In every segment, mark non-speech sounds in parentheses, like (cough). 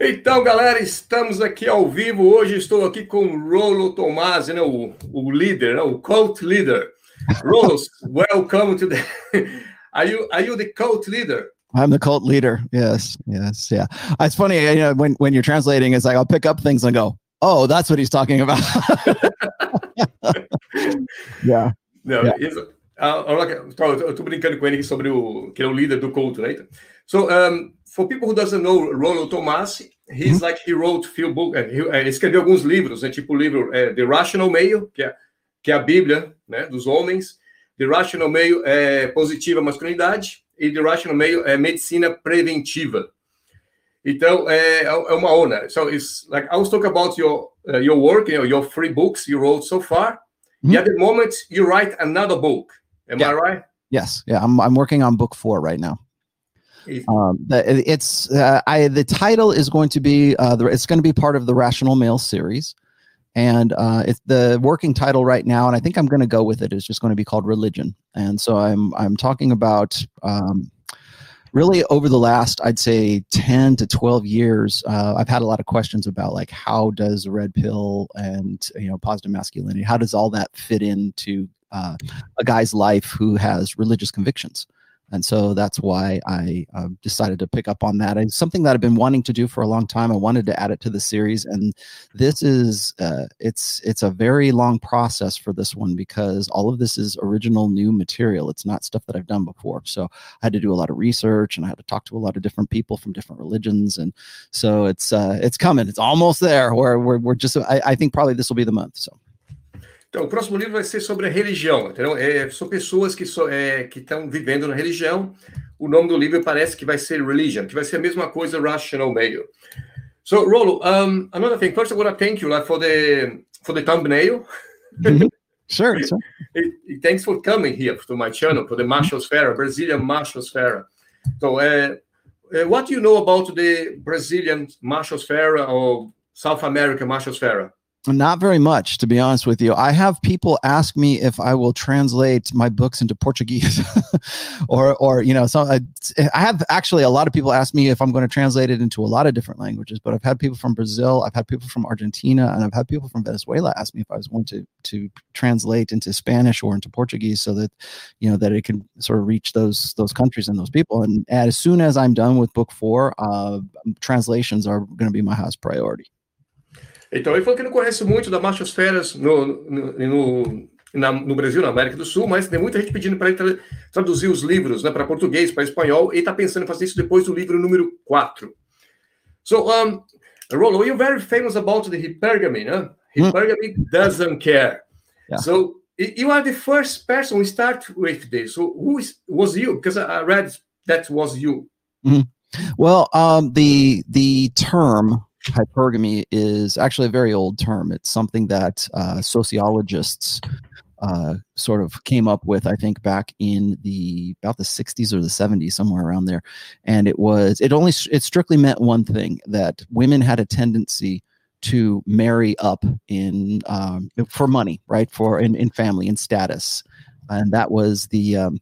Então, galera, estamos aqui ao vivo. Hoje estou aqui com o Rolo Tomasi, né, o, o líder, né, o cult leader. Rolo, (laughs) welcome to the. (laughs) Are you are you the cult leader? I'm the cult leader. Yes, yes, yeah. It's funny, you know, when when you're translating, it's like I'll pick up things and go, "Oh, that's what he's talking about." (laughs) yeah. Não, yeah. Uh, eu tô brincando com ele sobre o que é o líder do culto, né? So, um, for people who doesn't know Rollo Tomassi, he's mm -hmm. like he wrote few books, he, uh, escreveu alguns livros, né? Tipo o livro uh, The Rational Male, que é, que é a Bíblia, né? Dos homens. The Rational Male é positiva masculinidade e The Rational Male é medicina preventiva. Então é, é uma honra. So it's like I was talking about your uh, your work, you know, your three books you wrote so far. Mm -hmm. And at the moment, you write another book. Am yeah. I right? Yes. Yeah, I'm I'm working on book four right now. Um, it's uh, I the title is going to be uh, the, it's going to be part of the Rational Male series, and uh, it's the working title right now, and I think I'm going to go with it. Is just going to be called Religion, and so I'm I'm talking about. Um, really over the last i'd say 10 to 12 years uh, i've had a lot of questions about like how does red pill and you know positive masculinity how does all that fit into uh, a guy's life who has religious convictions and so that's why I uh, decided to pick up on that. It's something that I've been wanting to do for a long time. I wanted to add it to the series, and this is uh, it's it's a very long process for this one because all of this is original new material. It's not stuff that I've done before. So I had to do a lot of research, and I had to talk to a lot of different people from different religions, and so it's uh, it's coming. It's almost there. Where we're, we're just I, I think probably this will be the month. So. Então, o próximo livro vai ser sobre a religião, entendeu? É, são pessoas que so, é, estão vivendo na religião. O nome do livro parece que vai ser Religion, que vai ser a mesma coisa Rational Male. So, Rolo, um, another thing. First, I want to thank you like, for the for the thumbnail. Mm -hmm. (laughs) Sure. sure. Thanks for coming here to my channel for the Machosphere, Brazilian Machosphere. So, uh, uh, what do you know about the Brazilian Machosphere or South American Machosphere? Not very much, to be honest with you. I have people ask me if I will translate my books into Portuguese, (laughs) or, or you know, so I, I, have actually a lot of people ask me if I'm going to translate it into a lot of different languages. But I've had people from Brazil, I've had people from Argentina, and I've had people from Venezuela ask me if I was going to to translate into Spanish or into Portuguese, so that you know that it can sort of reach those those countries and those people. And as soon as I'm done with book four, uh, translations are going to be my highest priority. Então, ele falou que não conhece muito da machosferas no, no, no, na, no Brasil, na América do Sul, mas tem muita gente pedindo para ele tra traduzir os livros né, para português, para espanhol, e está pensando em fazer isso depois do livro número 4. So, um, Rollo, you're very famous about the hypergamy, né? Hypergamy mm. doesn't care. Yeah. So, you are the first person we start with this. So, who is, was you? Because I read that was you. Mm -hmm. Well, um, the the term hypergamy is actually a very old term. It's something that uh, sociologists uh, sort of came up with, I think, back in the about the 60s or the 70s, somewhere around there. And it was it only it strictly meant one thing that women had a tendency to marry up in um, for money, right? For in, in family and status, and that was the um,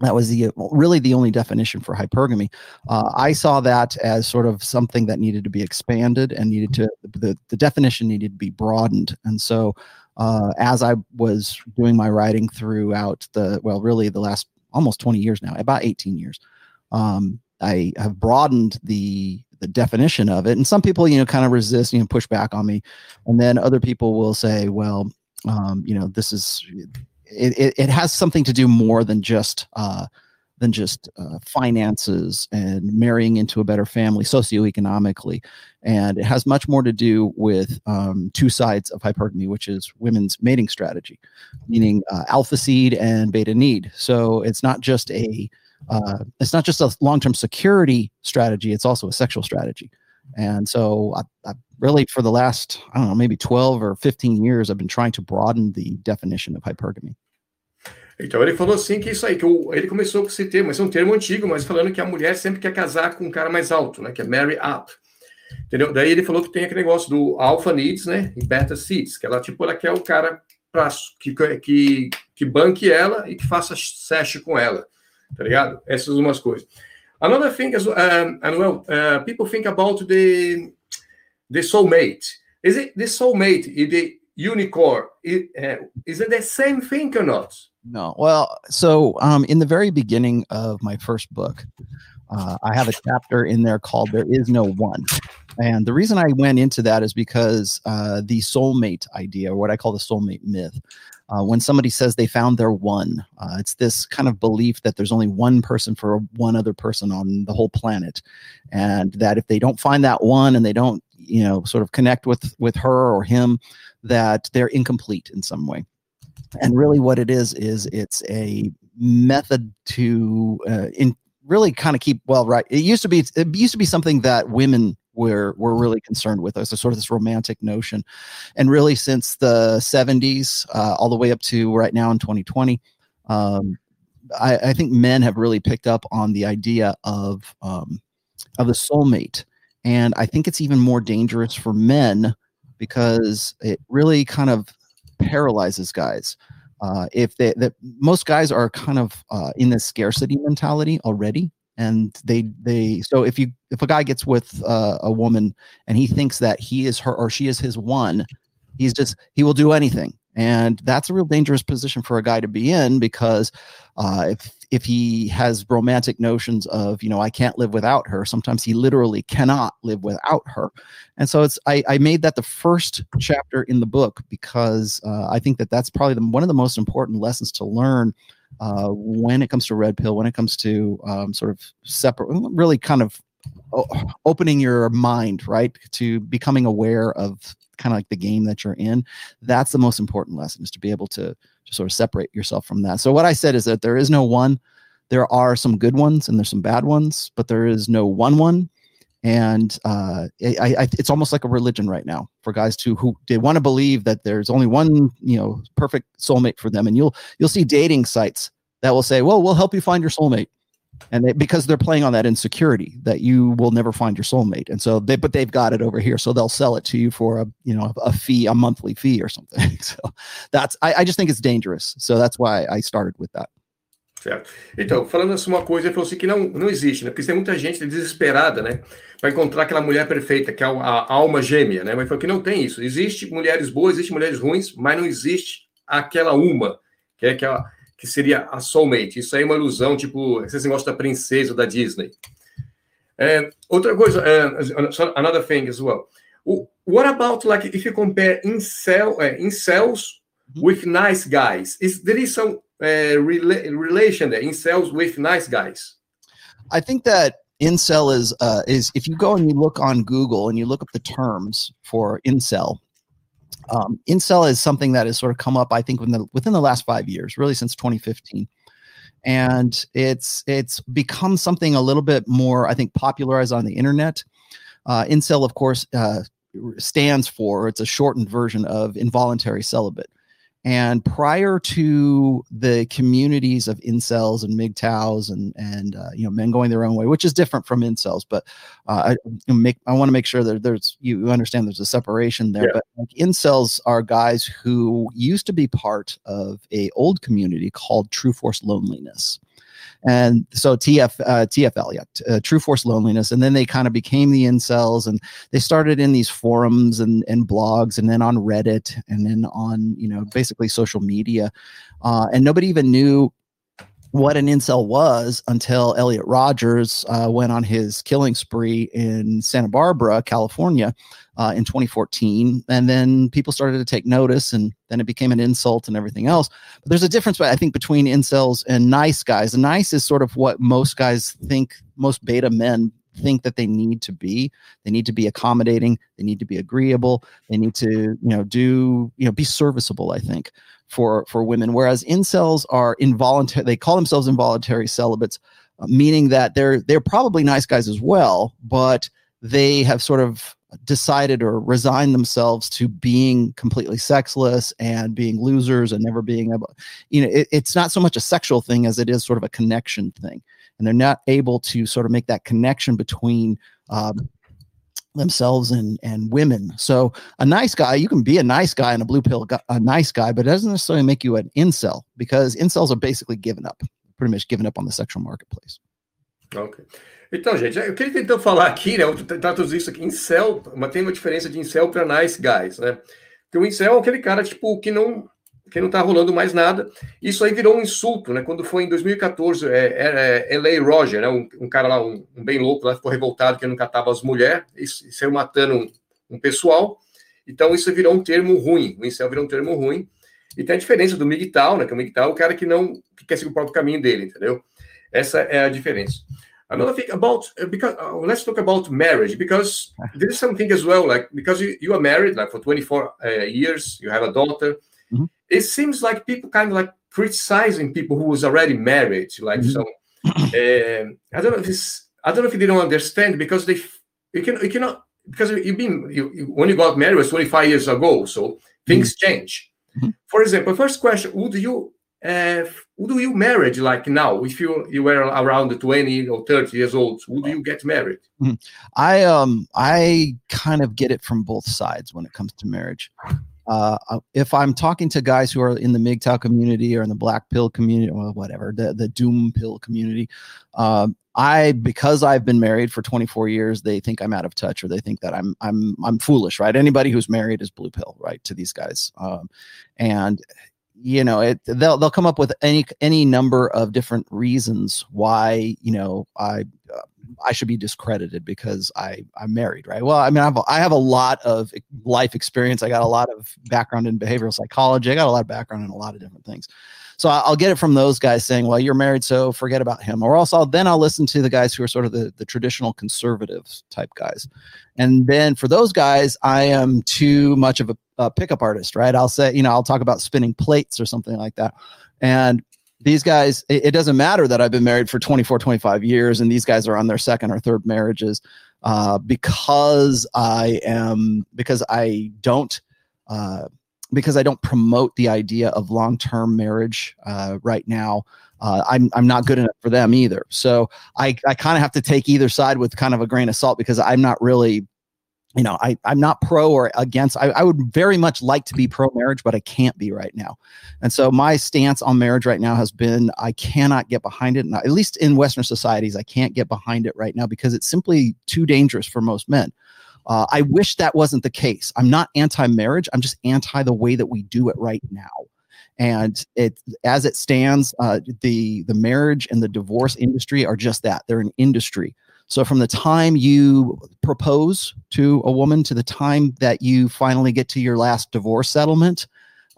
that was the really the only definition for hypergamy. Uh, I saw that as sort of something that needed to be expanded and needed to the, the definition needed to be broadened. And so, uh, as I was doing my writing throughout the well, really the last almost 20 years now, about 18 years, um, I have broadened the the definition of it. And some people, you know, kind of resist, you know, push back on me, and then other people will say, well, um, you know, this is it, it, it, has something to do more than just uh, than just uh, finances and marrying into a better family socioeconomically. And it has much more to do with um, two sides of hypergamy which is women's mating strategy meaning uh, alpha seed and beta need. So it's not just a uh, it's not just a long-term security strategy it's also a sexual strategy and so I, I really for the last i don't know maybe 12 or 15 years i've been trying to broaden the definition of hypergamy então ele falou assim que isso aí, que o, ele começou com esse termo, esse é um termo antigo, mas falando que a mulher sempre quer casar com um cara mais alto, né? Que é marry up. Entendeu? Daí ele falou que tem aquele negócio do alpha needs, né? E beta seeds, que ela, tipo, ela quer o cara pra, que, que, que banque ela e que faça sesh com ela. Tá ligado? Essas umas coisas. Another thing is, um, and well, uh, people think about the the soulmate. Is it the soulmate? The unicorn? Is, uh, is it the same thing or not? No. Well, so um, in the very beginning of my first book, uh, I have a chapter in there called "There Is No One," and the reason I went into that is because uh, the soulmate idea, or what I call the soulmate myth, uh, when somebody says they found their one, uh, it's this kind of belief that there's only one person for one other person on the whole planet, and that if they don't find that one and they don't, you know, sort of connect with with her or him, that they're incomplete in some way. And really, what it is is it's a method to uh, in really kind of keep well right. It used to be it used to be something that women were were really concerned with as a sort of this romantic notion, and really since the 70s uh, all the way up to right now in 2020. Um, I, I, think men have really picked up on the idea of um, of the soulmate, and I think it's even more dangerous for men because it really kind of paralyzes guys. Uh, if they, that most guys are kind of uh, in this scarcity mentality already, and they they so if you if a guy gets with uh, a woman and he thinks that he is her or she is his one, he's just he will do anything, and that's a real dangerous position for a guy to be in because uh, if if he has romantic notions of you know i can't live without her sometimes he literally cannot live without her. And so it's i, I made that the first chapter in the book because uh, i think that that's probably the, one of the most important lessons to learn uh, when it comes to red pill when it comes to um, sort of separate really kind of opening your mind right to becoming aware of kind of like the game that you're in that's the most important lesson is to be able to to sort of separate yourself from that. So what I said is that there is no one. There are some good ones and there's some bad ones, but there is no one one. And uh, I, I, it's almost like a religion right now for guys to who they want to believe that there's only one, you know, perfect soulmate for them. And you'll you'll see dating sites that will say, "Well, we'll help you find your soulmate." And they, because they're playing on that insecurity that you will never find your soulmate and so they but they've got it over here so they'll sell it to you for a you know a fee a monthly fee or something (laughs) so that's I, I just think it's dangerous so that's why I started with that Certo. Então, falando assim uma coisa, ele falou assim que não, não existe, né? Porque tem muita gente desesperada, né? Para encontrar aquela mulher perfeita, que é a, a, alma gêmea, né? Mas falou que não tem isso. Existe mulheres boas, existe mulheres ruins, mas não existe aquela uma, que é aquela, que seria a soulmate. Isso aí é uma ilusão, tipo, vocês gostam da princesa da Disney. É, outra coisa, uh, another thing as well. What about like if you compare incel, uh, incels mm-hmm. with nice guys? Is there is some uh, rela relation there? Incels with nice guys? I think that incel is uh, is if you go and you look on Google and you look up the terms for incel, um, incel is something that has sort of come up, I think, within the, within the last five years, really since 2015, and it's it's become something a little bit more, I think, popularized on the internet. Uh, incel, of course, uh, stands for it's a shortened version of involuntary celibate. And prior to the communities of incels and MGTOWs and and uh, you know men going their own way, which is different from incels, but uh, I make I want to make sure that there's you understand there's a separation there. Yeah. But like, incels are guys who used to be part of a old community called True Force Loneliness. And so TF uh, TFL, yeah, uh, True Force Loneliness, and then they kind of became the incels, and they started in these forums and and blogs, and then on Reddit, and then on you know basically social media, uh, and nobody even knew what an incel was until Elliot Rodgers uh, went on his killing spree in Santa Barbara, California, uh, in 2014, and then people started to take notice, and then it became an insult and everything else. But there's a difference, I think, between incels and nice guys. Nice is sort of what most guys think, most beta men think that they need to be. They need to be accommodating. They need to be agreeable. They need to, you know, do, you know, be serviceable. I think for for women whereas incels are involuntary they call themselves involuntary celibates uh, meaning that they're they're probably nice guys as well but they have sort of decided or resigned themselves to being completely sexless and being losers and never being able you know it, it's not so much a sexual thing as it is sort of a connection thing. And they're not able to sort of make that connection between um, themselves and and women. So a nice guy, you can be a nice guy and a blue pill, a nice guy, but it doesn't necessarily make you an incel because incels are basically given up, pretty much given up on the sexual marketplace. Ok. Então, gente, o que ele tentou falar aqui, né? Traduzir isso aqui, incel, mas tem uma diferença de incel para nice guys, né? Porque o incel é aquele cara, tipo, que não que não tá rolando mais nada. Isso aí virou um insulto, né? Quando foi em 2014, é, era é, L.A. Roger, né? Um, um, cara lá, um, um, bem louco lá, ficou revoltado que não catava as mulheres e, e saiu matando um, um, pessoal. Então isso virou um termo ruim. O incel virou um termo ruim. E tem a diferença do MGTOW, né? Que o MGTOW é o cara que não que quer seguir o próprio caminho dele, entendeu? Essa é a diferença. Another thing about uh, because uh, let's talk about marriage because there is something as well like because you, you are married like for 24 uh, years you have a daughter. It seems like people kind of like criticizing people who was already married like mm-hmm. so uh, I don't know if it's I don't know if they don't understand because they you can you cannot because you've been you, you, when you got married was 25 years ago so things mm-hmm. change mm-hmm. for example first question would you uh, would you marry like now if you you were around 20 or 30 years old would you get married mm-hmm. i um i kind of get it from both sides when it comes to marriage uh, if i'm talking to guys who are in the MGTOW community or in the black pill community or whatever the, the doom pill community um, I because I've been married for 24 years, they think I'm out of touch or they think that I'm I'm I'm foolish, right? Anybody who's married is blue pill, right? To these guys, um, and you know it they'll they'll come up with any any number of different reasons why you know i uh, i should be discredited because i i'm married right? Well i mean i have, a, I have a lot of life experience. I got a lot of background in behavioral psychology. I got a lot of background in a lot of different things so I'll get it from those guys saying, well, you're married, so forget about him. Or else I'll, then I'll listen to the guys who are sort of the, the traditional conservatives type guys. And then for those guys, I am too much of a, a pickup artist, right? I'll say, you know, I'll talk about spinning plates or something like that. And these guys, it, doesn't matter that I've been married for 24, 25 years, and these guys are on their second or third marriages uh, because I am, because I don't, uh, because I don't promote the idea of long term marriage uh, right now. Uh, I'm I'm not good enough for them either. So I I kind of have to take either side with kind of a grain of salt because I'm not really, you know, I I'm not pro or against. I, I would very much like to be pro marriage, but I can't be right now. And so my stance on marriage right now has been I cannot get behind it. And at least in Western societies, I can't get behind it right now because it's simply too dangerous for most men. Uh, I wish that wasn't the case. I'm not anti-marriage. I'm just anti the way that we do it right now. And it, as it stands, uh, the the marriage and the divorce industry are just that. They're an industry. So from the time you propose to a woman to the time that you finally get to your last divorce settlement,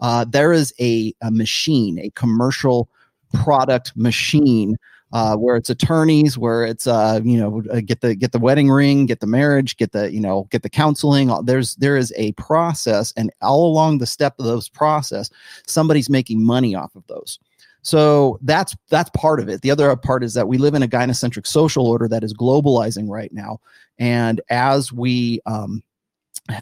uh, there is a, a machine, a commercial product machine uh, where it's attorneys, where it's uh, you know uh, get the get the wedding ring, get the marriage, get the you know get the counseling. There's there is a process, and all along the step of those process, somebody's making money off of those. So that's that's part of it. The other part is that we live in a gynocentric social order that is globalizing right now, and as we um,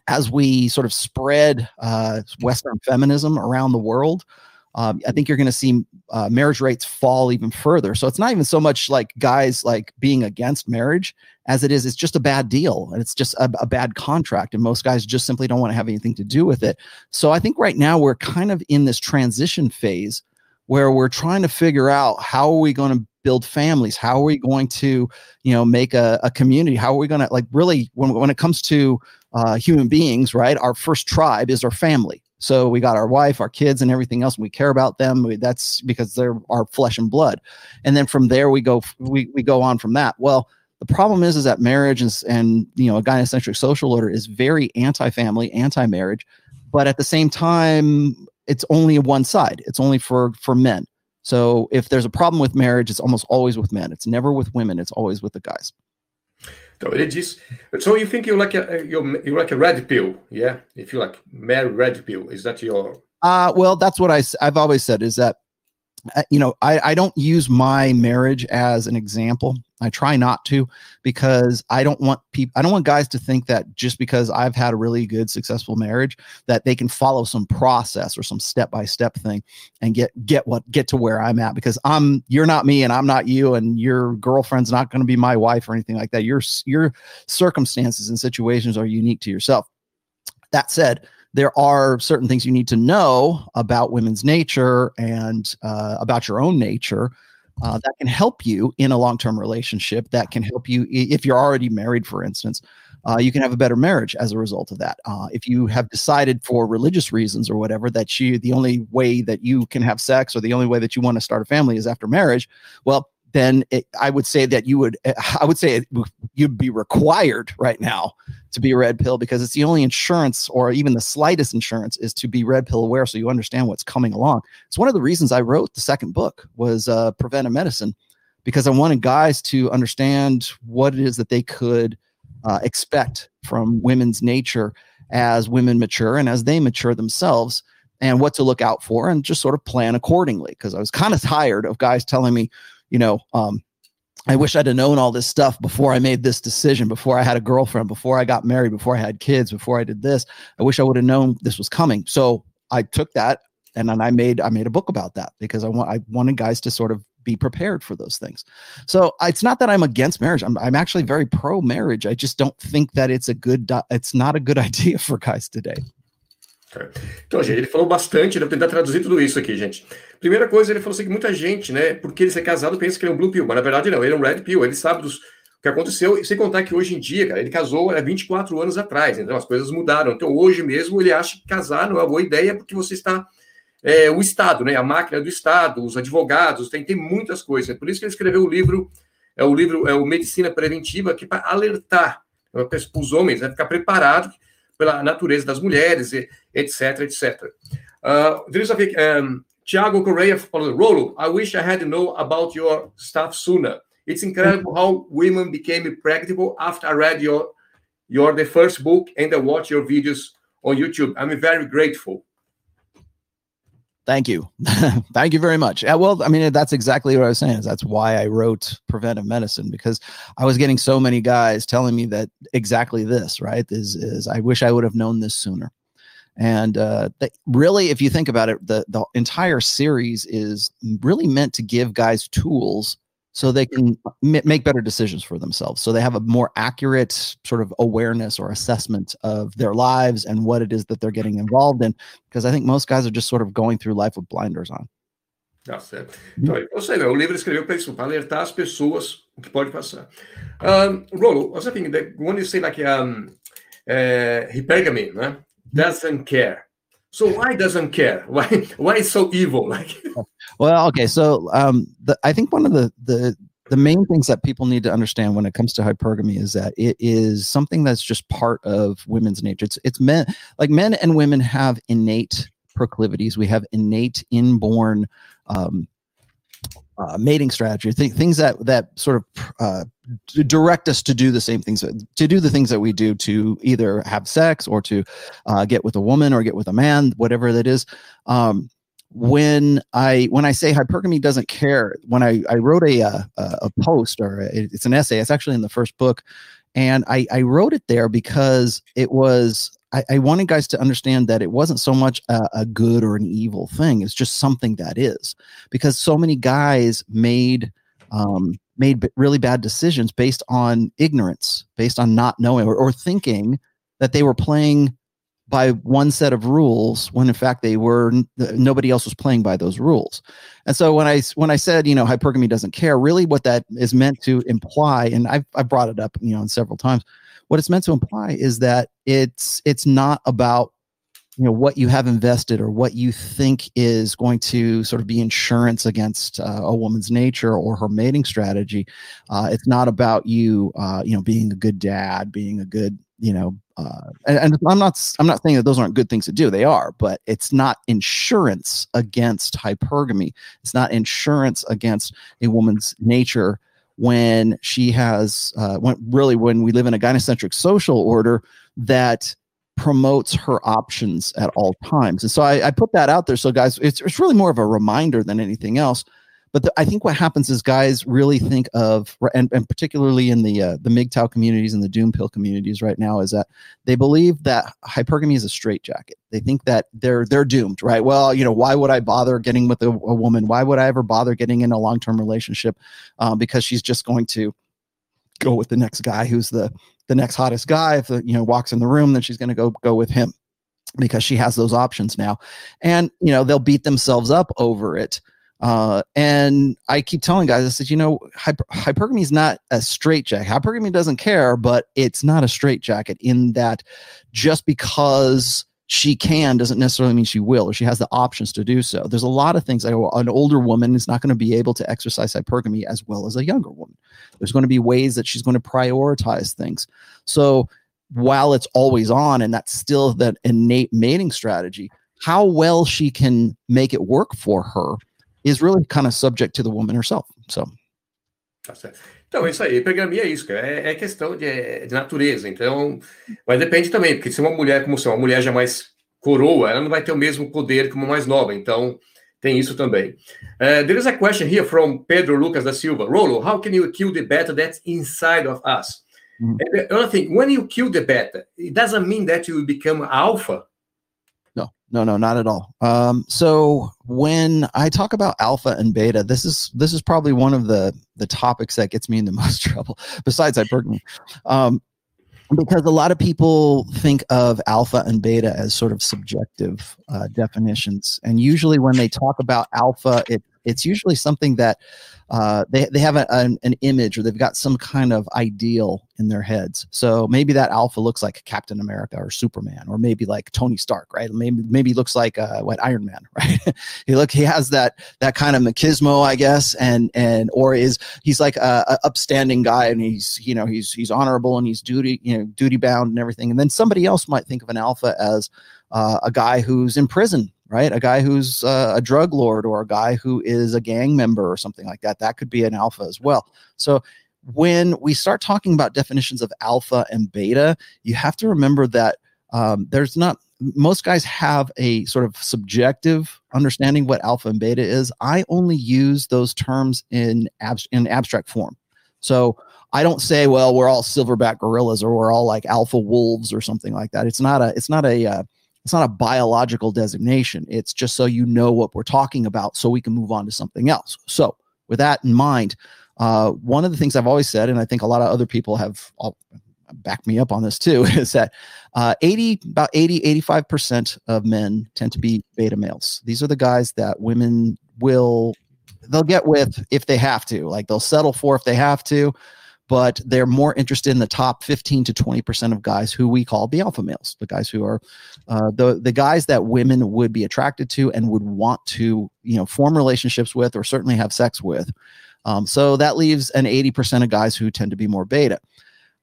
as we sort of spread uh, Western feminism around the world, um, I think you're going to see uh, marriage rates fall even further. So it's not even so much like guys like being against marriage as it is it's just a bad deal and it's just a, a bad contract, and most guys just simply don't want to have anything to do with it. So I think right now we're kind of in this transition phase where we're trying to figure out how are we going to build families how are we going to you know make a, a community how are we going to like really when, when it comes to uh, human beings right our first tribe is our family so we got our wife, our kids, and everything else. And we care about them. We, that's because they're our flesh and blood. And then from there, we go we, we go on from that. Well, the problem is is that marriage is, and you know a gynocentric social order is very anti-family, anti-marriage, but at the same time, it's only one side. It's only for for men. So if there's a problem with marriage, it's almost always with men. It's never with women. It's always with the guys. So it is. So you think you're like a you're, you're like a red pill, yeah? If you like male red pill, is that your? Uh well, that's what I I've always said is that uh, you know, I, I don't use my marriage as an example. I try not to because I don't want people, I don't want guys to think that just because I've had a really good, successful marriage, that they can follow some process or some step by step thing and get, get what, get to where I'm at because I'm, you're not me and I'm not you and your girlfriend's not going to be my wife or anything like that. Your, your circumstances and situations are unique to yourself. That said, there are certain things you need to know about women's nature and uh, about your own nature uh, that can help you in a long-term relationship that can help you if you're already married for instance uh, you can have a better marriage as a result of that. Uh, if you have decided for religious reasons or whatever that you the only way that you can have sex or the only way that you want to start a family is after marriage well then it, I would say that you would, (laughs) I would say it, you'd be required right now to be a red pill because it's the only insurance or even the slightest insurance is to be red pill aware so you understand what's coming along. It's one of the reasons I wrote the second book was uh, preventive medicine because I wanted guys to understand what it is that they could uh, expect from women's nature as women mature and as they mature themselves and what to look out for and just sort of plan accordingly because I was (laughs) kind of tired of guys telling me, you know, um, I wish I'd have known all this stuff before I made this decision, before I had a girlfriend, before I got married, before I had kids, before I did this. I wish I would have known this was coming. So I took that and then I made I made a book about that because I want I wanted guys to sort of be prepared for those things. So it's not that I'm against marriage. I'm I'm actually very pro marriage. I just don't think that it's a good it's not a good (laughs) idea for guys today. Então, gente, ele falou bastante, eu vou tentar traduzir tudo isso aqui, gente. Primeira coisa, ele falou assim que muita gente, né, porque ele ser casado, pensa que ele é um blue pill, mas na verdade não, ele é um red pill, ele sabe dos, o que aconteceu, e sem contar que hoje em dia, cara, ele casou há 24 anos atrás, então as coisas mudaram. Então hoje mesmo ele acha que casar não é uma boa ideia porque você está é, o Estado, né, a máquina do Estado, os advogados, tem, tem muitas coisas. Por isso que ele escreveu o livro, é o livro, é o Medicina Preventiva, que para alertar para os homens, né, ficar preparado pela natureza das mulheres, etc, etc. Uh, ver, um, Tiago Correia falou, Rolo, I wish I had known about your stuff sooner. It's incredible how women became practical after I read your, your the first book and I watched your videos on YouTube. I'm very grateful. Thank you. (laughs) Thank you very much. Yeah, well, I mean, that's exactly what I was saying. Is that's why I wrote preventive medicine because I was getting so many guys telling me that exactly this, right? Is is I wish I would have known this sooner. And uh, really, if you think about it, the the entire series is really meant to give guys tools so they can m- make better decisions for themselves. So they have a more accurate sort of awareness or assessment of their lives and what it is that they're getting involved in. Because I think most guys are just sort of going through life with blinders on. Tá certo. Então, eu sei, o livro escreveu para isso, para alertar as pessoas o que pode passar. Um, Rollo, what's the thing that when you say like um, uh, hypergamy, né? doesn't care. So why doesn't care? (laughs) Why why is so evil? Like well, okay. So um the, I think one of the the the main things that people need to understand when it comes to hypergamy is that it is something that's just part of women's nature. It's it's men like men and women have innate proclivities. We have innate inborn um, uh, mating strategy, th- things that that sort of uh, direct us to do the same things, to do the things that we do to either have sex or to uh, get with a woman or get with a man, whatever that is. Um, when I when I say hypergamy doesn't care, when I I wrote a uh, a, a post or a, it's an essay, it's actually in the first book, and I I wrote it there because it was I, I, wanted guys to understand that it wasn't so much a, a, good or an evil thing. It's just something that is, because so many guys made um, made really bad decisions based on ignorance, based on not knowing or, or thinking that they were playing by one set of rules when in fact they were nobody else was playing by those rules and so when i when i said you know hypergamy doesn't care really what that is meant to imply and i've, I've brought it up you know several times what it's meant to imply is that it's it's not about you know what you have invested or what you think is going to sort of be insurance against uh, a woman's nature or her mating strategy. Uh, it's not about you uh, you know being a good dad being a good you know uh, and, and, i'm not i'm not saying that those aren't good things to do. They are but it's not insurance against hypergamy. It's not insurance against a woman's nature when she has uh, when really when we live in a gynocentric social order that promotes her options at all times. And so I, I, put that out there. So guys, it's it's really more of a reminder than anything else but the, I think what happens is guys really think of, and, and particularly in the uh, the MGTOW communities and the Doom Pill communities right now, is that they believe that hypergamy is a straitjacket. They think that they're they're doomed, right? Well, you know, why would I bother getting with a, a woman? Why would I ever bother getting in a long term relationship? Um, because she's just going to go with the next guy who's the the next hottest guy. If the you know walks in the room, then she's going to go go with him because she has those options now, and you know they'll beat themselves up over it Uh, and I keep telling guys, I said, you know, hyper- hypergamy is not a straight jacket. Hypergamy doesn't care, but it's not a straight jacket in that just because she can doesn't necessarily mean she will or she has the options to do so. There's a lot of things. Like an older woman is not going to be able to exercise hypergamy as well as a younger woman. There's going to be ways that she's going to prioritize things. So while it's always on and that's still that innate mating strategy, how well she can make it work for her is really kind of subject to the woman herself. So. Tá certo. Então, é isso aí. Pergamia é isso, cara. É, é questão de, de, natureza. Então, mas depende também, porque se uma mulher, como se uma mulher já mais coroa, ela não vai ter o mesmo poder que uma mais nova. Então, tem isso também. Uh, there is a question here from Pedro Lucas da Silva. Rolo, how can you kill the beta that's inside of us? Mm -hmm. And the other thing, when you kill the beta, it doesn't mean that you become alpha. No, no, not at all. Um, so when I talk about alpha and beta, this is this is probably one of the the topics that gets me into (laughs) most trouble. Besides hypergamy, um, because a lot of people think of alpha and beta as sort of subjective uh, definitions, and usually when they talk about alpha, it it's usually something that uh, they, they have a, an, an, image or they've got some kind of ideal in their heads. So maybe that alpha looks like Captain America or Superman, or maybe like Tony Stark, right? Maybe maybe looks like uh, what Iron Man, (laughs) right? he look he has that that kind of machismo, I guess, and and or is he's like a, a upstanding guy and he's you know he's he's honorable and he's duty you know duty bound and everything. And then somebody else might think of an alpha as uh, a guy who's in prison right? A guy who's uh, a drug lord or a guy who is a gang member or something like that. That could be an alpha as well. So when we start talking about definitions of alpha and beta, you have to remember that um, there's not most guys have a sort of subjective understanding what alpha and beta is. I only use those terms in abs- in abstract form. So I don't say, well, we're all silverback gorillas or we're all like alpha wolves or something like that. It's not a it's not a uh, it's not a biological designation. It's just so you know what we're talking about so we can move on to something else. So, with that in mind, uh, one of the things I've always said, and I think a lot of other people have all, backed me up on this too, (laughs) is that uh, 80, about 80, 85% of men tend to be beta males. These are the guys that women will, they'll get with if they have to. Like they'll settle for if they have to but they're more interested in the top 15 to 20% of guys who we call the alpha males, the guys who are uh, the, the guys that women would be attracted to and would want to, you know, form relationships with or certainly have sex with. Um, so that leaves an 80% of guys who tend to be more beta.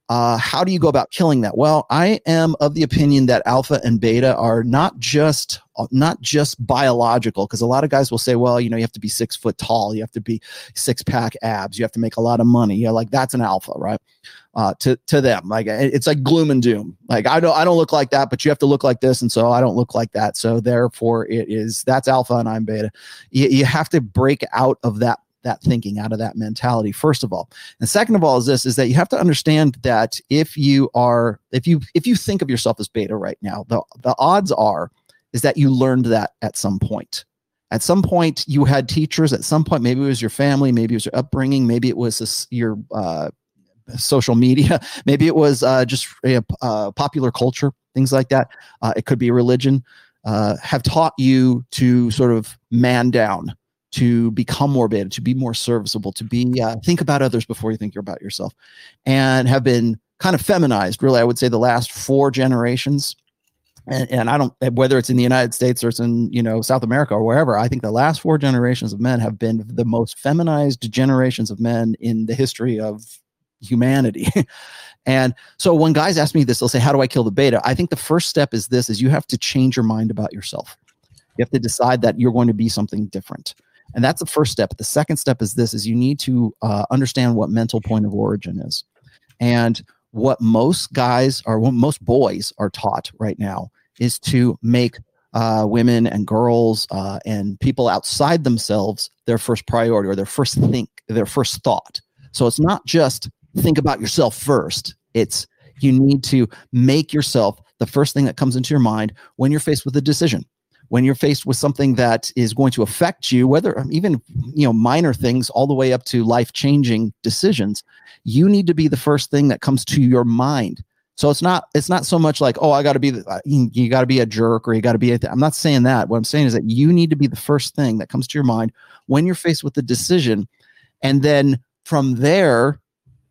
Uh, how do you go about killing that? Well, I am of the opinion that alpha and beta are not just not just biological, because a lot of guys will say, well, you know, you have to be six foot tall, you have to be six pack abs, you have to make a lot of money. Yeah, like that's an alpha, right? Uh, to to them, like it's like gloom and doom. Like I don't I don't look like that, but you have to look like this, and so I don't look like that. So therefore, it is that's alpha and I'm beta. You, you have to break out of that that thinking out of that mentality first of all. And second of all is this is that you have to understand that if you are if you if you think of yourself as beta right now the the odds are is that you learned that at some point. At some point you had teachers at some point maybe it was your family maybe it was your upbringing maybe it was this, your uh, social media (laughs) maybe it was uh, just a, uh, popular culture things like that. Uh, it could be religion. Uh, have taught you to sort of man down to become more beta, to be more serviceable, to be uh, think about others before you think about yourself, and have been kind of feminized. Really, I would say the last four generations. And, and I don't whether it's in the United States or it's in you know South America or wherever. I think the last four generations of men have been the most feminized generations of men in the history of humanity. (laughs) and so when guys ask me this, they'll say, "How do I kill the beta?" I think the first step is this: is you have to change your mind about yourself. You have to decide that you're going to be something different and that's the first step. The second step is this is you need to uh, understand what mental point of origin is and what most guys or what most boys are taught right now is to make uh, women and girls uh, and people outside themselves their first priority or their first think their first thought. So it's not just think about yourself first. It's you need to make yourself the first thing that comes into your mind when you're faced with a decision when you're faced with something that is going to affect you whether um, even you know minor things all the way up to life changing decisions you need to be the first thing that comes to your mind So it's not it's not so much like oh I got to be the, uh, you got to be a jerk or you got to be a th-. I'm not saying that. What I'm saying is that you need to be the first thing that comes to your mind when you're faced with the decision, and then from there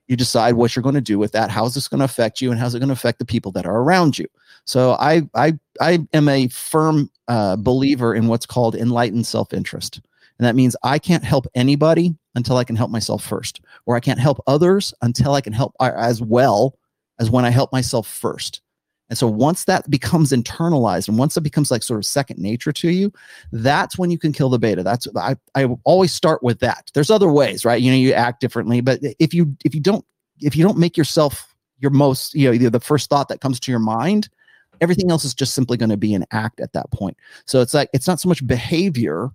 you decide what you're going to do with that. How's this going to affect you, and how's it going to affect the people that are around you? So I I I am a firm uh, believer in what's called enlightened self interest, and that means I can't help anybody until I can help myself first, or I can't help others until I can help uh, as well as when I help myself first. And so once that becomes internalized and once it becomes like sort of second nature to you, that's when you can kill the beta. That's I, I always start with that. There's other ways, right? You know, you act differently, but if you if you don't if you don't make yourself your most, you know, the first thought that comes to your mind, everything else is just simply going to be an act at that point. So it's like it's not so much behavior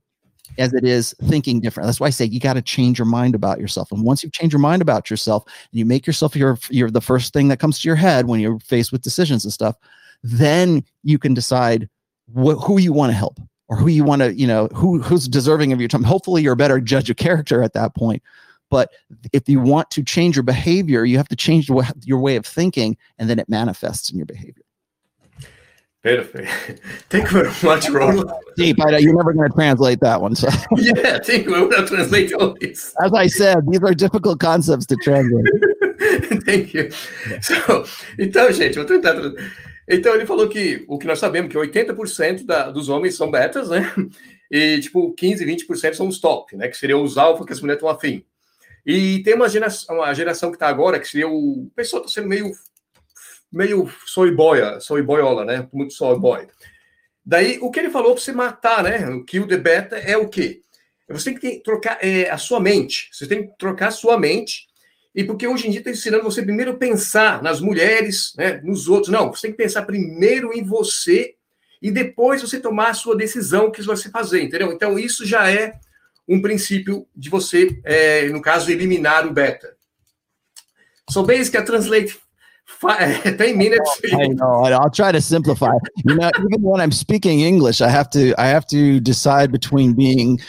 as it is thinking different. That's why I say you got to change your mind about yourself. And once you've changed your mind about yourself and you make yourself your your the first thing that comes to your head when you're faced with decisions and stuff, then you can decide wh- who you want to help or who you want to, you know, who who's deserving of your time. Hopefully you're a better judge of character at that point. But if you want to change your behavior, you have to change your way of thinking and then it manifests in your behavior. Perfect. Thank you very much, Ronald. Deep. I, you're never going to translate that one. So (laughs) yeah, thank you. We're translate all this. As I said, these are difficult concepts to translate. (laughs) thank you. So, então, gente, vou tentar. Então ele falou que o que nós sabemos que 80% da, dos homens são betas, né? E tipo 15, 20% são os top, né? Que seriam os alfa que as mulheres estão afim. E tem uma geração, uma geração que está agora, que seria o. O pessoal está sendo meio meio soy boia, soy boiola, né? Muito soy boy. Daí, o que ele falou para você matar, né? O kill the beta é o quê? Você tem que trocar é, a sua mente. Você tem que trocar a sua mente. E porque hoje em dia está ensinando você primeiro pensar nas mulheres, né, nos outros. Não, você tem que pensar primeiro em você e depois você tomar a sua decisão que você fazer, entendeu? Então, isso já é um princípio de você, é, no caso, eliminar o beta. So basically, I translate five, (laughs) 10 minutes. (laughs) I know. I'll try to simplify. You know, even when I'm speaking English, I have to I have to decide between being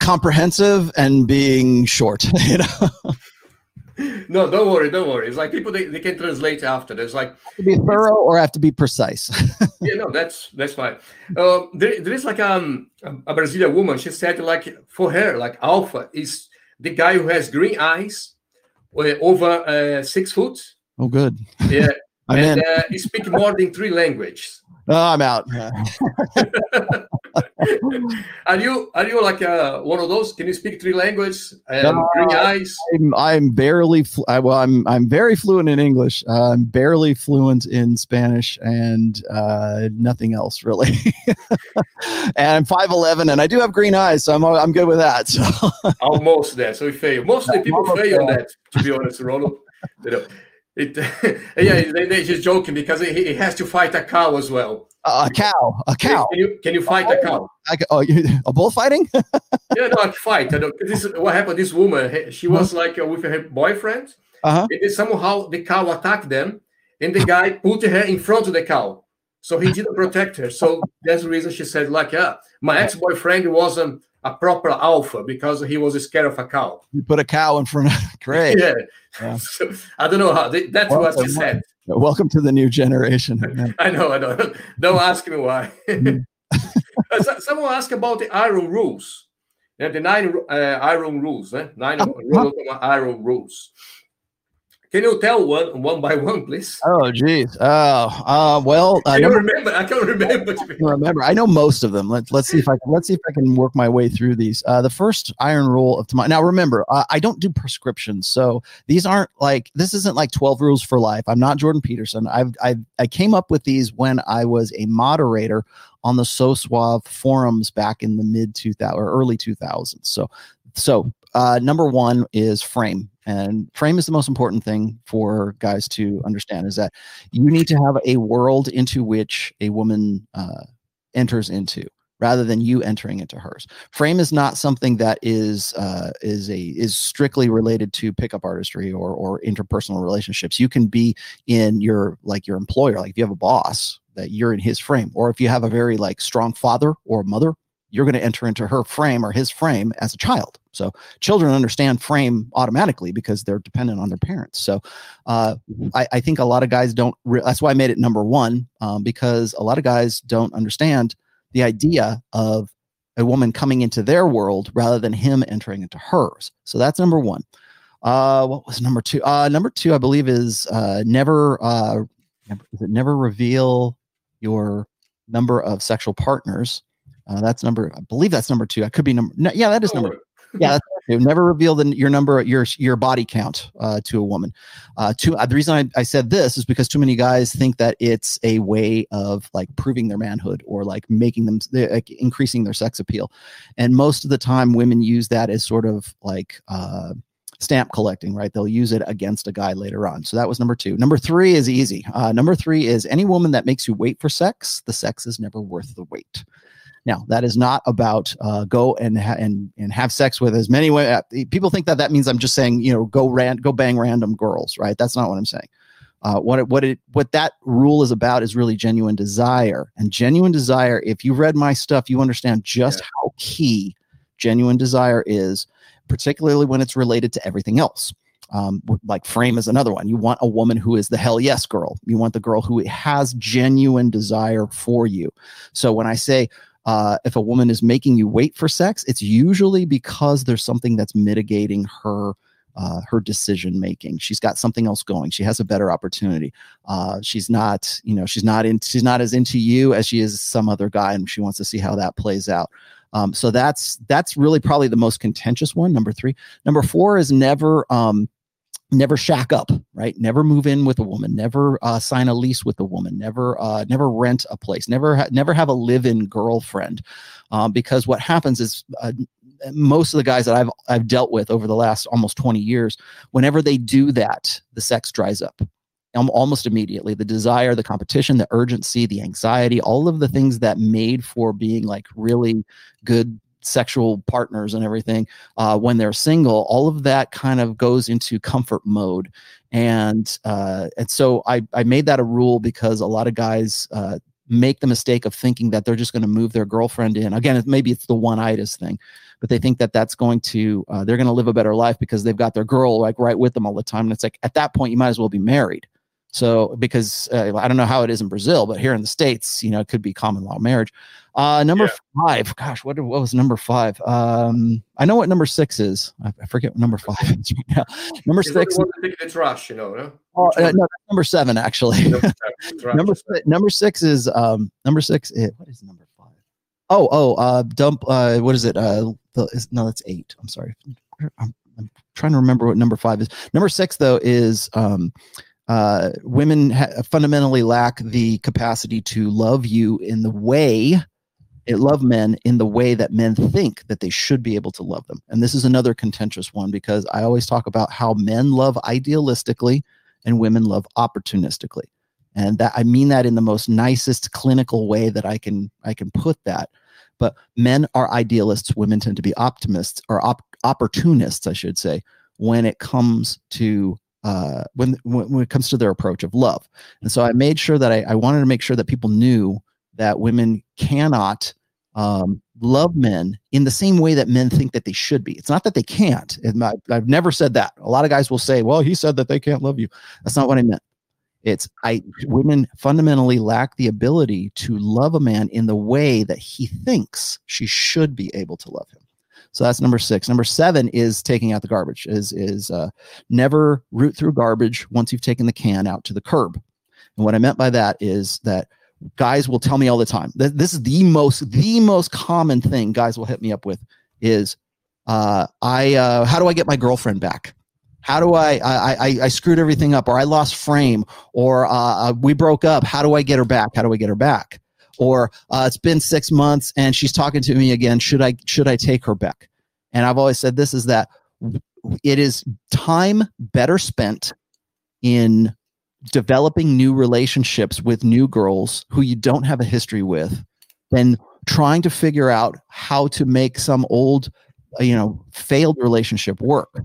comprehensive and being short. (laughs) You know. No, don't worry, don't worry. It's like people they, they can translate after. There's like to be thorough or have to be precise. yeah, no, that's that's fine. Uh, there, there is like um a Brazilian woman. She said like for her like alpha is the guy who has green eyes, uh, over uh, six foot, Oh, good. Yeah. (laughs) and uh, you speak more than three languages. Oh, I'm out. (laughs) are you are you like uh, one of those? Can you speak three languages and green eyes? I'm, I'm barely. Fl- I, well, I'm I'm very fluent in English. Uh, I'm barely fluent in Spanish and uh, nothing else really. (laughs) and I'm five eleven, and I do have green eyes, so I'm I'm good with that. So. Almost there. So we fail. Most of the people fail on that. To be honest, Ronald. It, (laughs) yeah, they, they're just joking because he, he has to fight a cow as well. Uh, a cow, a cow. Can you can you fight a cow? I, oh, you, a bullfighting? (laughs) yeah, no, a fight. This what happened. This woman, she was like uh, with her boyfriend. Uh-huh. And somehow the cow attacked them, and the guy put her in front of the cow. So he didn't protect her. So that's the reason she said, like, yeah, my ex-boyfriend wasn't a proper alpha because he was scared of a cow. You put a cow in front of (laughs) great. yeah. yeah. (laughs) So, I don't know how they, that's well, what she said. Welcome to the new generation. (laughs) I know, I don't know. Don't ask me why. Mm. Someone asked about the iron rules. Yeah, the nine uh, iron rules, eh? nine uh-huh. iron rules. Can you tell one one by (laughs) one, please? Oh, geez. Oh, uh, well, I don't remember. I can't remember. I remember. I know most of them. Let's let's see if I can let's see if I can work my way through these. Uh, the first iron rule of Tomassi. Now, remember, uh, I don't do prescriptions, so these aren't like this isn't like twelve rules for life. I'm not Jordan Peterson. I've I I came up with these when I was a moderator on the SoSuave forums back in the mid 2000 or early 2000s. So so uh, number one is frame and frame is the most important thing for guys to understand is that you need to have a world into which a woman uh, enters into rather than you entering into hers. Frame is not something that is uh, is a is strictly related to pickup artistry or or interpersonal relationships. You can be in your like your employer, like if you have a boss that you're in his frame, or if you have a very like strong father or mother you're going to enter into her frame or his frame as a child. So children understand frame automatically because they're dependent on their parents. So uh, I, I, think a lot of guys don't. Re- that's why I made it number one um, because a lot of guys don't understand the idea of a woman coming into their world rather than him entering into hers. So that's number one. Uh, what was number two? Uh, number two, I believe, is uh, never. Uh, is it never reveal your number of sexual partners? Uh, that's number. I believe that's number two. I could be number. No, yeah, that is number. (laughs) Yeah, that's Never reveal the, your number, your your body count uh, to a woman. Uh, to uh, the reason I, I said this is because too many guys think that it's a way of like proving their manhood or like making them like increasing their sex appeal, and most of the time women use that as sort of like uh, stamp collecting, right? They'll use it against a guy later on. So that was number two. Number three is easy. Uh, number three is any woman that makes you wait for sex, the sex is never worth the wait. Now, that is not about uh, go and ha- and and have sex with as many women. Uh, people think that that means I'm just saying you know go ran go bang random girls, right? That's not what I'm saying. Uh, what it, what it what that rule is about is really genuine desire and genuine desire. If you read my stuff, you understand just yeah. how key genuine desire is, particularly when it's related to everything else. Um, like frame is another one. You want a woman who is the hell yes girl. You want the girl who has genuine desire for you. So when I say uh, if a woman is making you wait for sex, it's usually because there's something that's mitigating her uh, her decision making. She's got something else going. She has a better opportunity. Uh, she's not, you know, she's not in. She's not as into you as she is some other guy, and she wants to see how that plays out. Um, so that's that's really probably the most contentious one. Number three. Number four is never um, never shack up right? Never move in with a woman never uh, sign a lease with a woman never uh, never rent a place never ha- never have a live-in girlfriend um, because what happens is uh, most of the guys that I've I've dealt with over the last almost 20 years whenever they do that the sex dries up. Almost immediately the desire the competition the urgency the anxiety all of the things that made for being like really good sexual partners and everything uh, when they're single all of that kind of goes into comfort mode. And uh, and so I, I made that a rule because a lot of guys uh, make the mistake of thinking that they're just going to move their girlfriend in. Again maybe it's the one itis thing but they think that that's going to uh, they're going to live a better life because they've got their girl like right with them all the time. And it's like at that point you might as well be married so because uh, I don't know how it is in Brazil, but here in the states, you know, it could be common law marriage. Uh, number yeah. five, gosh, what, what was number five? Um, I know what number six is. I, I forget what number five (laughs) is right now. Number it's six. It's rush, you know. No? Oh, uh, no, number seven actually. number (laughs) number six is um number six. Is, what is number five? Oh, oh, uh, dump. Uh, what is it? Uh, the, is, no, that's eight. I'm sorry. I'm, I'm trying to remember what number five is. Number six though is um uh, women ha- fundamentally lack the capacity to love you in the way it love men in the way that men think that they should be able to love them. And this is another contentious one because I always talk about how men love idealistically and women love opportunistically. And that I mean that in the most nicest clinical way that I can I can put that. But men are idealists, women tend to be optimists or op- opportunists, I should say, when it comes to uh, when, when it comes to their approach of love. And so I made sure that I, I wanted to make sure that people knew that women cannot um, love men in the same way that men think that they should be. It's not that they can't. I, I've never said that. A lot of guys will say, "Well, he said that they can't love you." That's not what I meant. It's I women fundamentally lack the ability to love a man in the way that he thinks she should be able to love him. So that's number six. Number seven is taking out the garbage. Is is uh, never root through garbage once you've taken the can out to the curb. And what I meant by that is that guys will tell me all the time. That this is the most the most common thing guys will hit me up with is uh, I uh, how do I get my girlfriend back? How do I, I, I, I screwed everything up or I lost frame or uh, uh we broke up. How do I get her back? How do I get her back? Or uh, it's been six months and she's talking to me again. Should I should I take her back? And I've always said this is that it is time better spent in developing new relationships with new girls who you don't have a history with than trying to figure out how to make some old you know failed relationship work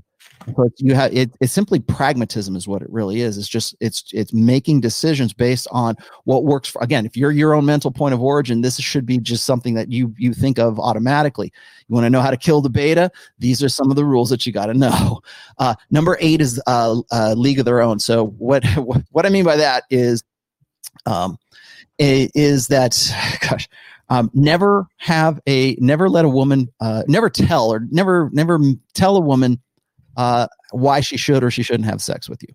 but you have it, it's simply pragmatism is what it really is. It's just it's it's making decisions based on what works for again if you're your own mental point of origin this should be just something that you you think of automatically. You want to know how to kill the beta? These are some of the rules that you got to (laughs) know. Uh, number eight is uh, uh, league of their own. So what (laughs) what i mean by that is um is that (sighs) gosh um, never have a never let a woman uh, never tell or never never tell a woman uh, why she should or she shouldn't have sex with you.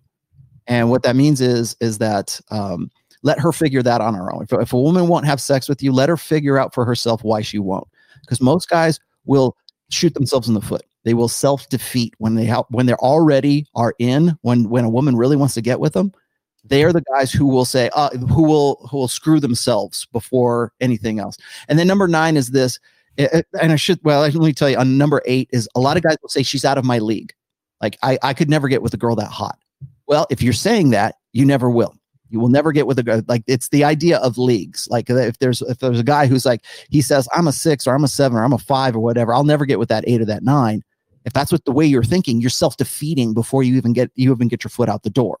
And what that means is is that um, let her figure that on her own. If, if a woman won't have sex with you, let her figure out for herself why she won't. Because most guys will shoot themselves in the foot. They will self defeat when they help when they're already are in. When when a woman really wants to get with them, they are the guys who will say uh, who will who will screw themselves before anything else. And then number nine is this. and I should well, let me tell you. On number eight is a lot of guys will say she's out of my league. Like I, I could never get with a girl that hot. Well, if you're saying that, you never will. You will never get with a girl. Like it's the idea of leagues. Like if there's if there's a guy who's like he says I'm a six or I'm a seven or I'm a five or whatever, I'll never get with that eight or that nine. If that's what the way you're thinking, you're self defeating before you even get you even get your foot out the door.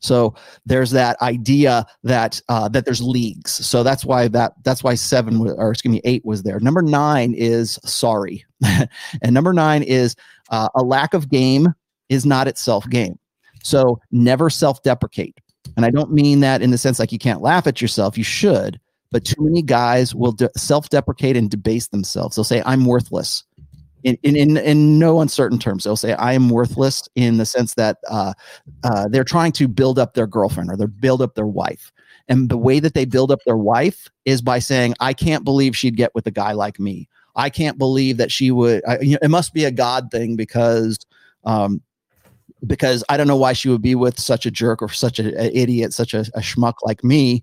So there's that idea that uh, that there's leagues. So that's why that that's why seven or excuse me eight was there. Number nine is sorry, (laughs) and number nine is uh, a lack of game is not itself game. So never self deprecate. And I don't mean that in the sense like you can't laugh at yourself, you should, but too many guys will de- self deprecate and debase themselves. They'll say, I'm worthless. In, in, in, in no uncertain terms, they'll say, I am worthless in the sense that uh, uh, they're trying to build up their girlfriend or they build up their wife. And the way that they build up their wife is by saying, I can't believe she'd get with a guy like me. I can't believe that she would. I, you know, it must be a God thing because um, because I don't know why she would be with such a jerk or such an idiot, such a, a schmuck like me.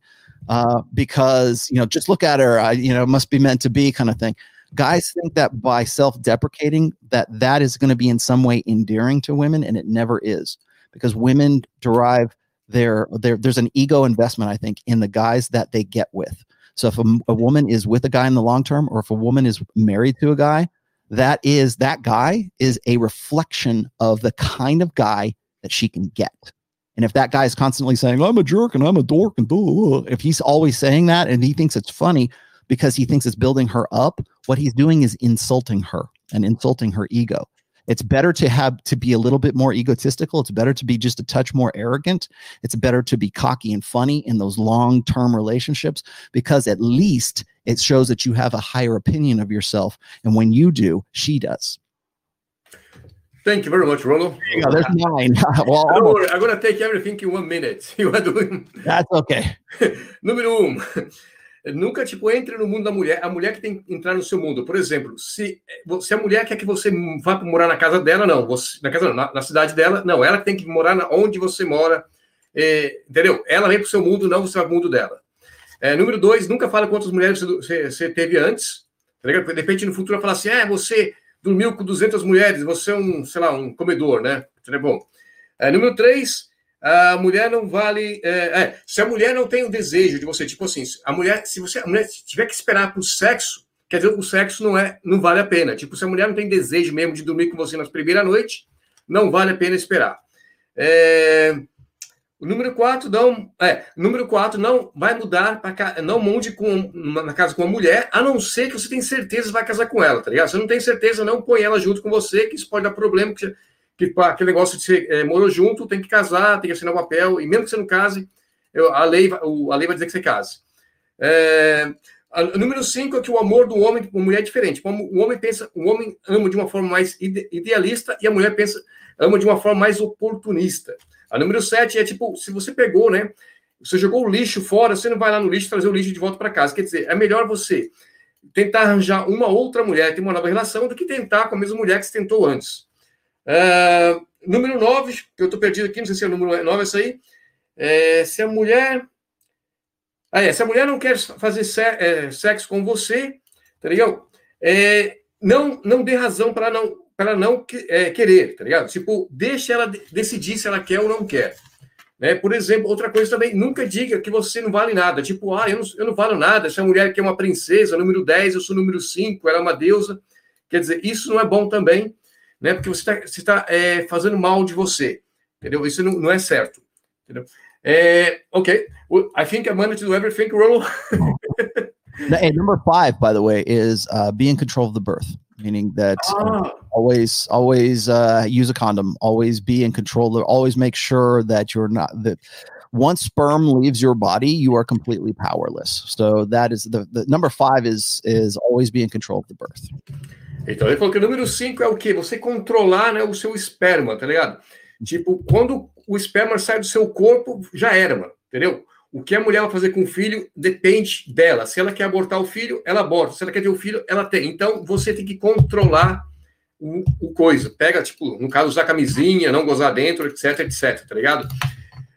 Uh, because you know, just look at her. I, you know, must be meant to be kind of thing. Guys think that by self-deprecating, that that is going to be in some way endearing to women, and it never is, because women derive their their there's an ego investment, I think, in the guys that they get with. So if a, a woman is with a guy in the long term, or if a woman is married to a guy, that is that guy is a reflection of the kind of guy that she can get. And if that guy is constantly saying, I'm a jerk and I'm a dork, and blah, if he's always saying that and he thinks it's funny because he thinks it's building her up, what he's doing is insulting her and insulting her ego. It's better to have to be a little bit more egotistical. It's better to be just a touch more arrogant. It's better to be cocky and funny in those long term relationships because at least it shows that you have a higher opinion of yourself. And when you do, she does. Thank you very much, Rollo. Yeah, there's nine. (laughs) well, Don't worry, I'm going to take everything in one minute. (laughs) You are doing. That's okay. (laughs) Número um. Nunca, tipo, entre no mundo da mulher. A mulher que tem que entrar no seu mundo. Por exemplo, se, se a mulher quer que você vá morar na casa dela, não. Você, na casa na, na cidade dela, não. Ela tem que morar na, onde você mora. É, entendeu? Ela vem para o seu mundo, não você vai para o mundo dela. É, número dois, nunca fala quantas mulheres você, você teve antes. Tá de repente, no futuro, fala assim: é, você dormiu com 200 mulheres, você é um, sei lá, um comedor, né? Seria bom. É, número três, a mulher não vale. É, é, se a mulher não tem o desejo de você, tipo assim, a mulher, se você a mulher tiver que esperar para o sexo, quer dizer, o sexo não é, não vale a pena. Tipo, se a mulher não tem desejo mesmo de dormir com você na primeira noite, não vale a pena esperar. É, o número 4 não, é, número 4 não vai mudar para não monte com na casa com uma mulher, a não ser que você tenha certeza que vai casar com ela, tá ligado? Você não tem certeza, não põe ela junto com você, que isso pode dar problema, que, que aquele negócio de ser é, morou junto, tem que casar, tem que assinar o um papel, e mesmo que você não case, eu, a lei, a lei vai dizer que você case. É, a, número 5 é que o amor do homem com mulher é diferente. O homem pensa, o homem ama de uma forma mais idealista e a mulher pensa ama de uma forma mais oportunista. A número 7 é tipo, se você pegou, né? Você jogou o lixo fora, você não vai lá no lixo trazer o lixo de volta para casa. Quer dizer, é melhor você tentar arranjar uma outra mulher, ter uma nova relação, do que tentar com a mesma mulher que você tentou antes. Uh, número 9, que eu estou perdido aqui, não sei se é o número 9 essa aí. É, se a mulher. Ah, é, se a mulher não quer fazer é, sexo com você, tá ligado? É, não, não dê razão para não para não é, querer, tá ligado? Tipo, deixa ela decidir se ela quer ou não quer. Né? Por exemplo, outra coisa também, nunca diga que você não vale nada. Tipo, ah, eu não, eu não valo nada, essa mulher que é uma princesa, número 10, eu sou número 5, ela é uma deusa. Quer dizer, isso não é bom também. Né? Porque você está tá, é, fazendo mal de você, entendeu? Isso não, não é certo, entendeu? É, ok, I think I'm going to do everything, Rollo. (laughs) hey, number five, by the way, is uh, be in control of the birth, meaning that ah. always, always uh, use a condom, always be in control. Of, always make sure that you're not that once sperm leaves your body, you are completely powerless. So that is the, the number five is is always be in control of the birth. Então ele falou que o número 5 é o quê? Você controlar né, o seu esperma, tá ligado? Tipo, quando o esperma sai do seu corpo, já era, mano, entendeu? O que a mulher vai fazer com o filho depende dela. Se ela quer abortar o filho, ela aborta. Se ela quer ter o filho, ela tem. Então, você tem que controlar o, o coisa. Pega, tipo, no caso, usar camisinha, não gozar dentro, etc, etc, tá ligado?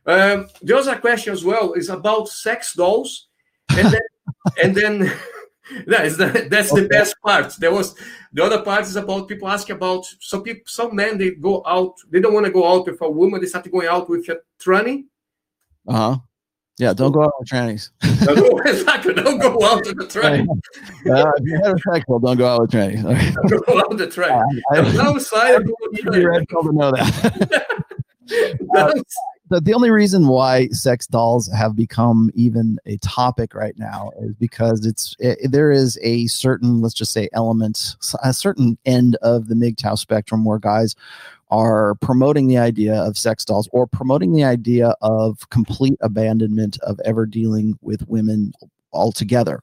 Um, the other question as well is about sex dolls, and then, and then (laughs) that's the, that's the best part. There was the other part is about people asking about some people, some men they go out, they don't want to go out with a woman, they start going out with a tranny. Uh huh. Yeah, don't go out with trannies. (laughs) don't, exactly, don't go out with the tranny. (laughs) uh, if you're heterosexual, don't go out with trannies. don't (laughs) go out with the tranny. Uh, I, I, outside, I, I, I, red pill to know that. uh, the, the only reason why sex dolls have become even a topic right now is because it's it, there is a certain let's just say element a certain end of the MGTOW spectrum where guys are promoting the idea of sex dolls or promoting the idea of complete abandonment of ever dealing with women altogether.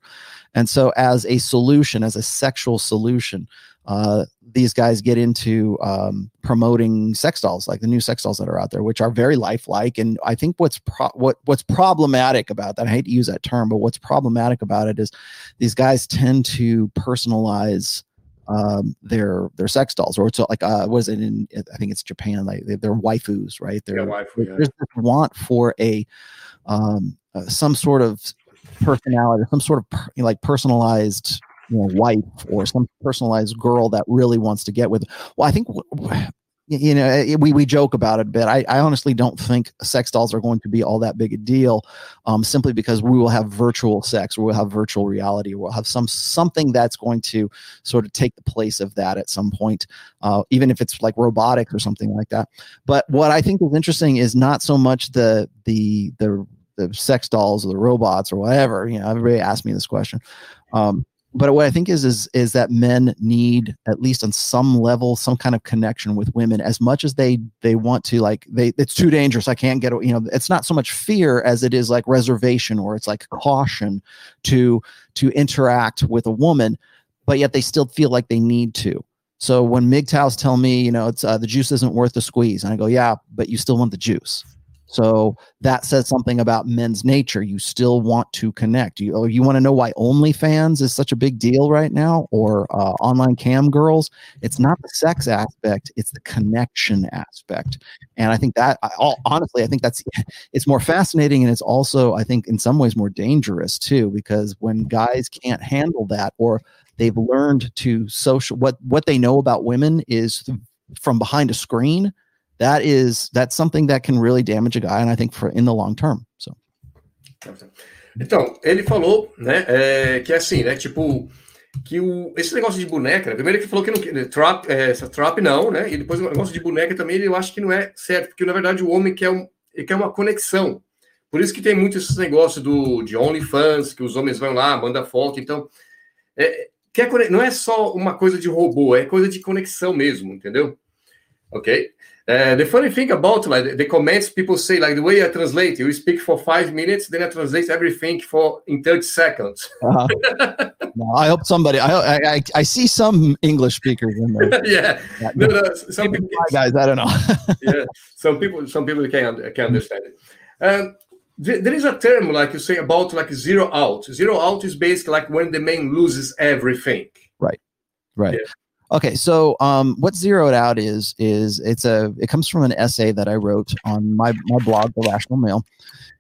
And so, as a solution, as a sexual solution, uh, these guys get into um, promoting sex dolls, like the new sex dolls that are out there, which are very lifelike. And I think what's pro- what what's problematic about that, I hate to use that term, but what's problematic about it is these guys tend to personalize um, their their sex dolls, or it's like uh, was it in? I think it's Japan. Like they're waifus, right? They're, yeah, waifu, yeah. there's this want for a um, uh, some sort of personality, some sort of per, like personalized you know, wife or some personalized girl that really wants to get with. Well, I think you know eh, we we joke about it, but I, I honestly don't think sex dolls are going to be all that big a deal, um, simply because we will have virtual sex, or we'll have virtual reality, we'll have some something that's going to sort of take the place of that at some point, uh, even if it's like robotic or something like that. But what I think is interesting is not so much the the the the sex dolls or the robots or whatever. You know, everybody asked me this question. Um, but what I think is is is that men need at least on some level some kind of connection with women as much as they they want to like they it's too dangerous I can't get you know it's not so much fear as it is like reservation or it's like caution to to interact with a woman but yet they still feel like they need to. So when MGTOWs tell me you know it's uh, the juice isn't worth the squeeze and I go yeah but you still want the juice so that says something about men's nature. You still want to connect. You you want to know why OnlyFans is such a big deal right now, or uh, online cam girls? It's not the sex aspect; it's the connection aspect. And I think that, I, honestly, I think that's (laughs) it's more fascinating, and it's also, I think, in some ways, more dangerous too, because when guys can't handle that, or they've learned to social what what they know about women is from behind a screen that is that's something that can really damage a guy and I think for in the long term. So. Então, ele falou, né, é, que é assim, né, tipo, que o, esse negócio de boneca, né, primeiro ele falou que não, trap, é, essa trap não, né, e depois o negócio de boneca também, eu acho que não é certo, porque na verdade o homem quer, um, ele quer uma conexão. Por isso que tem muito esses negócios do, de OnlyFans, que os homens vão lá, manda foto, então, é, quer, não é só uma coisa de robô, é coisa de conexão mesmo, entendeu? Ok? Uh, the funny thing about like the comments, people say like the way I translate, you speak for five minutes, then I translate everything for in thirty seconds. uh-huh. (laughs) no, I hope somebody. I, I I see some English speakers in there. (laughs) yeah, yeah. No, no, some people, guys, I don't know. (laughs) yeah, some people, some people can can understand it. Um, there is a term like you say about like zero out. Zero out is basically like when the man loses everything. Right. Right. Yeah. Okay, so um, what zeroed out is is it's a it comes from an essay that I wrote on my my blog, The Rational Male,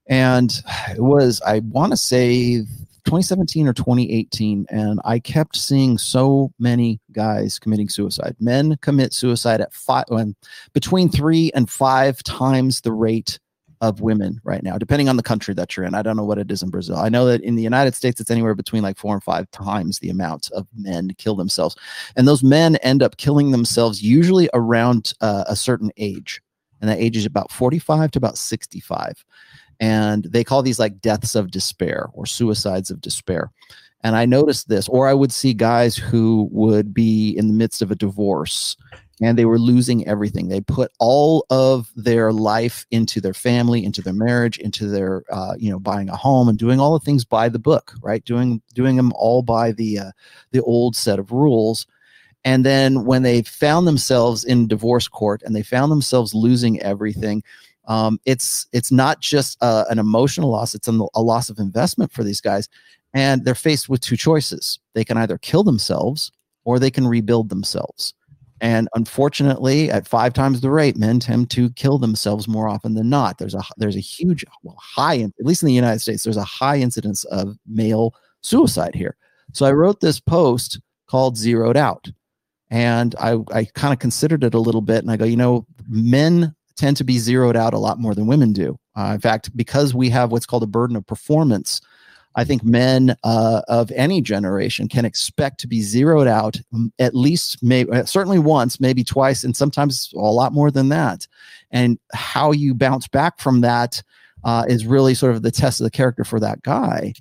and it was I want to say 2017 or 2018, and I kept seeing so many guys committing suicide. Men commit suicide at five, when, between three and five times the rate of women right now, depending on the country that you're in. I don't know what it is in Brazil. I know that in the United States, it's anywhere between like four and five times the amount of men kill themselves. And those men end up killing themselves usually around uh, a certain age. And that age is about 45 to about 65. And they call these like deaths of despair or suicides of despair. And I noticed this, or I would see guys who would be in the midst of a divorce and they were losing everything. They put all of their life into their family, into their marriage, into their, uh, you know, buying a home and doing all the things by the book, right? Doing doing them all by the uh, the old set of rules. And then when they found themselves in divorce court and they found themselves losing everything, um, it's it's not just uh, an emotional loss; it's a, a loss of investment for these guys. And they're faced with two choices: they can either kill themselves or they can rebuild themselves and unfortunately, at five times the rate, men tend to kill themselves more often than not. There's a there's a huge, well, high, at least in the United States, there's a high incidence of male suicide here. So I wrote this post called "Zeroed Out," and I I kind of considered it a little bit, and I go, you know, men tend to be zeroed out a lot more than women do. Uh, in fact, because we have what's called a burden of performance I think men uh, of any generation can expect to be zeroed out at least, maybe uh, certainly once, maybe twice, and sometimes a lot more than that. And how you bounce back from that uh, is really sort of the test of the character for that guy.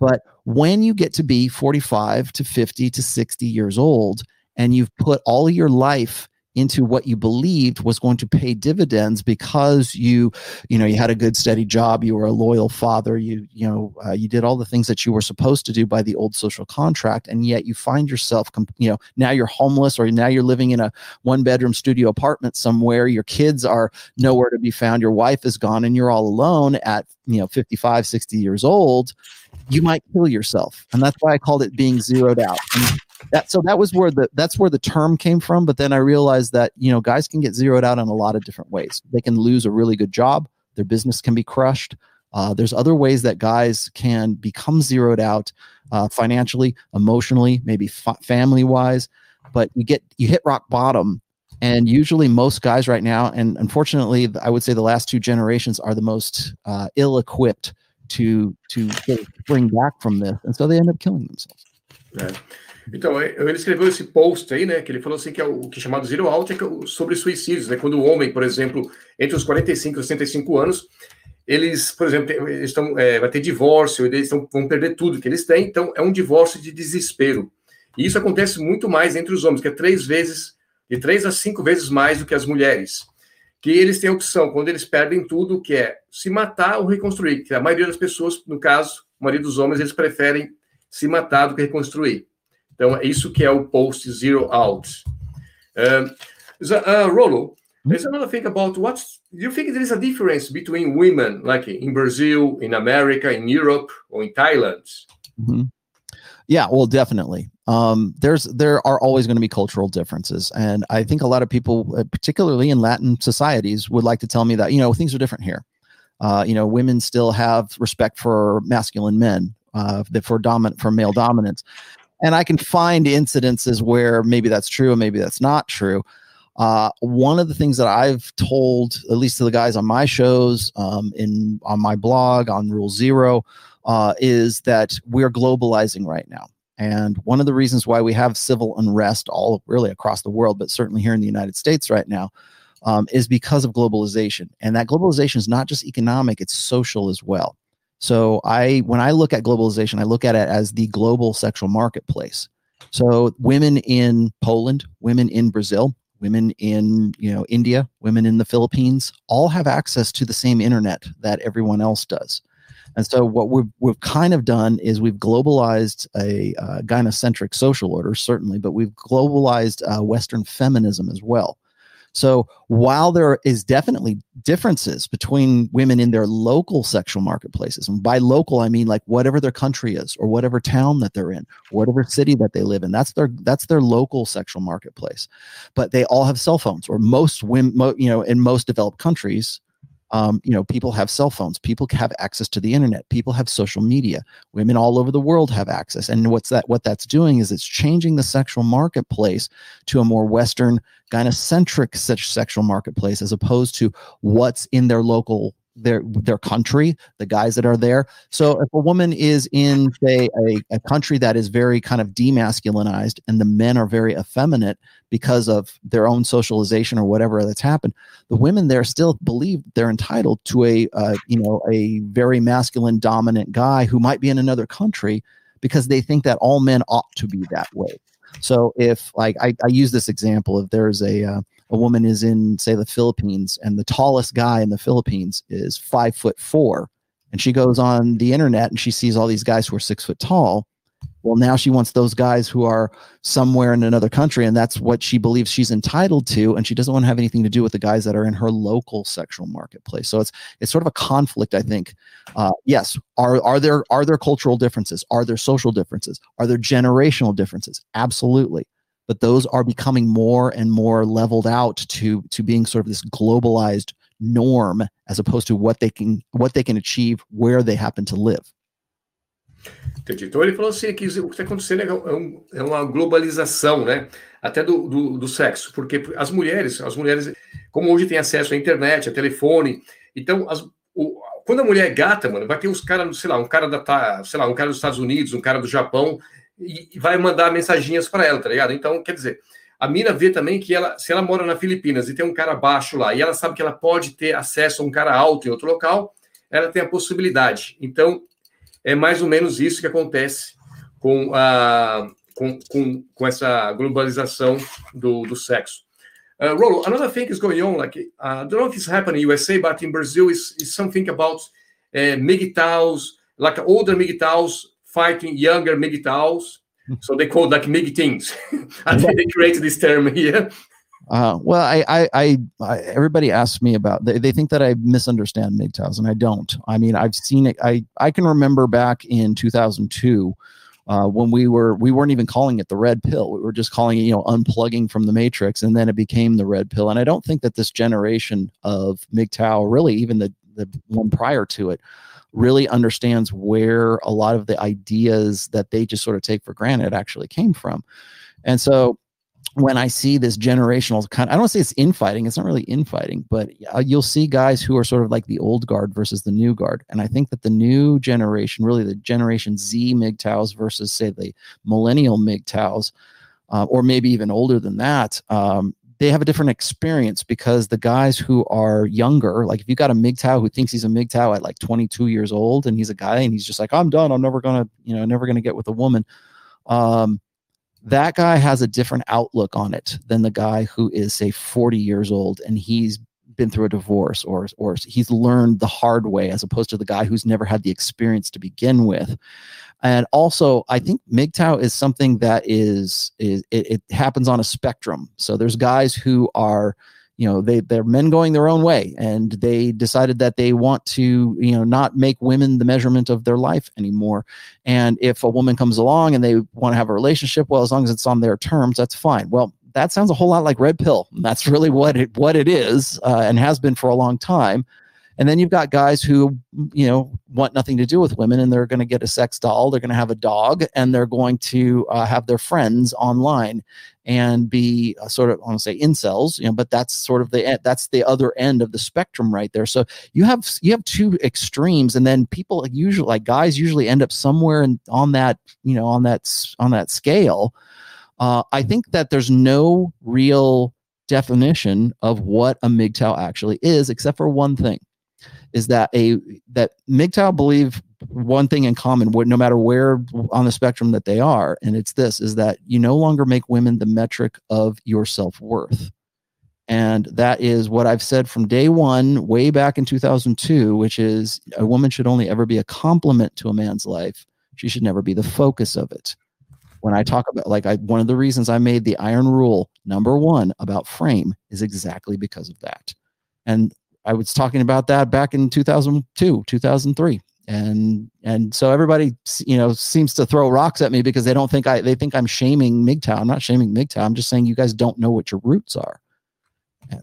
But when you get to be 45 to 50 to 60 years old, and you've put all your life into what you believed was going to pay dividends because you you know you had a good steady job you were a loyal father you you know uh, you did all the things that you were supposed to do by the old social contract and yet you find yourself you know now you're homeless or now you're living in a one bedroom studio apartment somewhere your kids are nowhere to be found your wife is gone and you're all alone at you know 55 60 years old you might kill yourself. And that's why i called it being zeroed out. And that so that was where the that's where the term came from. But then i realized that you know guys can get zeroed out in a lot of different ways. They can lose a really good job. Their business can be crushed. Uh, there's other ways that guys can become zeroed out uh, financially emotionally maybe fa- family wise but you get you hit rock bottom. And usually most guys right now and unfortunately i would say the last two generations are the most uh, ill equipped to to bring back from this and so they end up killing themselves right. Então, é, ele escreveu esse post aí, né? Que ele falou assim que é o que é chamado Zero Out, é, é sobre suicídios, né? Quando o homem, por exemplo, entre os 45 e 65 anos, eles, por exemplo, estão, é, vai ter divórcio, eles estão, vão perder tudo que eles têm, então é um divórcio de desespero. E isso acontece muito mais entre os homens, que é três vezes, de três a cinco vezes mais do que as mulheres. Que eles têm a opção, quando eles perdem tudo, que é se matar ou reconstruir. Que a maioria das pessoas, no caso, a maioria dos homens, eles preferem se matar do que reconstruir. Então, é isso que é o post zero out. Um, uh, Rolo, there's another thing about what do you think there is a difference between women, like in Brazil, in America, in Europe, or in Thailand? Mm-hmm. Yeah, well, definitely. Um, there's there are always going to be cultural differences, and I think a lot of people, uh, particularly in Latin societies, would like to tell me that you know things are different here. Uh, you know, women still have respect for masculine men, uh, for dominant for male dominance, and I can find incidences where maybe that's true and maybe that's not true. Uh, one of the things that I've told, at least to the guys on my shows, um, in on my blog on Rule Zero, uh, is that we're globalizing right now. And one of the reasons why we have civil unrest all really across the world, but certainly here in the United States right now, um, is because of globalization. And that globalization is not just economic; it's social as well. So I when I look at globalization, I look at it as the global sexual marketplace. So women in Poland, women in Brazil, women in you know India, women in the Philippines all have access to the same internet that everyone else does. And so what we've, we've kind of done is we've globalized a uh, gynocentric social order, certainly, but we've globalized uh, Western feminism as well. So while there is definitely differences between women in their local sexual marketplaces, and by local I mean like whatever their country is, or whatever town that they're in, whatever city that they live in, that's their that's their local sexual marketplace. But they all have cell phones, or most women, you know, in most developed countries, um, you know, people have cell phones. People have access to the internet. People have social media. Women all over the world have access. And what's that? What that's doing is it's changing the sexual marketplace to a more Western gynocentric such sexual marketplace, as opposed to what's in their local their their country, the guys that are there. So if a woman is in say a, a country that is very kind of demasculinized and the men are very effeminate because of their own socialization or whatever that's happened, the women there still believe they're entitled to a uh, you know a very masculine dominant guy who might be in another country because they think that all men ought to be that way. So if like I, I use this example, if there's a uh, a woman is in say the Philippines and the tallest guy in the Philippines is five foot four, and she goes on the internet and she sees all these guys who are six foot tall, well, now she wants those guys who are somewhere in another country, and that's what she believes she's entitled to, and she doesn't want to have anything to do with the guys that are in her local sexual marketplace. So it's it's sort of a conflict, I think. Uh, yes, are are there are there cultural differences? Are there social differences? Are there generational differences? Absolutely, but those are becoming more and more leveled out to to being sort of this globalized norm as opposed to what they can what they can achieve where they happen to live. Entendi. Então ele falou assim que o que está acontecendo é, um, é, uma globalização, né? Até do, do, do, sexo, porque as mulheres, as mulheres, como hoje tem acesso à internet, a telefone, então as, o, quando a mulher é gata, mano, vai ter os caras, sei lá, um cara da, sei lá, um cara dos Estados Unidos, um cara do Japão, e, vai mandar mensaginhas para ela, tá ligado? Então, quer dizer, a mina vê também que ela, se ela mora na Filipinas e tem um cara baixo lá, e ela sabe que ela pode ter acesso a um cara alto em outro local, ela tem a possibilidade. Então, é mais ou menos isso que acontece com, a, com, com, com essa globalização do, do sexo. Uh, Rolo, another thing is going on, like, uh, I don't know if it's happening in USA, but in Brazil, is, is something about uh, MGTOWs, like older MGTOWs fighting younger MGTOWs. so they call like MGTings. (laughs) I think they created this term here. Uh, well, I, I, I, I, everybody asks me about. They, they think that I misunderstand MGTOWs, and I don't. I mean, I've seen it. I, I can remember back in 2002 uh, when we were we weren't even calling it the red pill. We were just calling it, you know, unplugging from the matrix, and then it became the red pill. And I don't think that this generation of MGTOW, really even the the one prior to it, really understands where a lot of the ideas that they just sort of take for granted actually came from. And so when I see this generational kind, I don't say it's infighting. It's not really infighting, but you'll see guys who are sort of like the old guard versus the new guard. And I think that the new generation, really the Generation Z MGTOWs versus say the millennial MGTOWs, uh, or maybe even older than that, um, they have a different experience because the guys who are younger, like if you got a MGTOW who thinks he's a MGTOW at like 22 years old and he's a guy and he's just like, I'm done. I'm never gonna, you know, never gonna get with a woman. Um, that guy has a different outlook on it than the guy who is say 40 years old and he's been through a divorce or or he's learned the hard way as opposed to the guy who's never had the experience to begin with. And also i think MGTOW is something that is is it, it happens on a spectrum. So there's guys who are you know they they're men going their own way and they decided that they want to you know not make women the measurement of their life anymore. And if a woman comes along and they want to have a relationship well as long as it's on their terms that's fine. Well that sounds a whole lot like red pill that's really what it what it is uh, and has been for a long time and then you've got guys who, you know, want nothing to do with women and they're going to get a sex doll, they're going to have a dog, and they're going to uh, have their friends online and be uh, sort of I want to say incels, you know, but that's sort of the that's the other end of the spectrum right there. So you have you have two extremes, and then people usually like guys usually end up somewhere in, on that you know on that on that scale. Uh, I think that there's no real definition of what a MGTOW actually is, except for one thing is that a that MGTOW believe one thing in common, no matter where on the spectrum that they are, and it's this: is that you no longer make women the metric of your self worth. And that is what I've said from day one, way back in 2002, which is a woman should only ever be a complement to a man's life. She should never be the focus of it. When I talk about, like, I, one of the reasons I made the iron rule number one about frame is exactly because of that. And I was talking about that back in 2002, 2003. And and so everybody you know seems to throw rocks at me because they don't think I they think I'm shaming MGTOW. I'm not shaming MGTOW. I'm just saying you guys don't know what your roots are.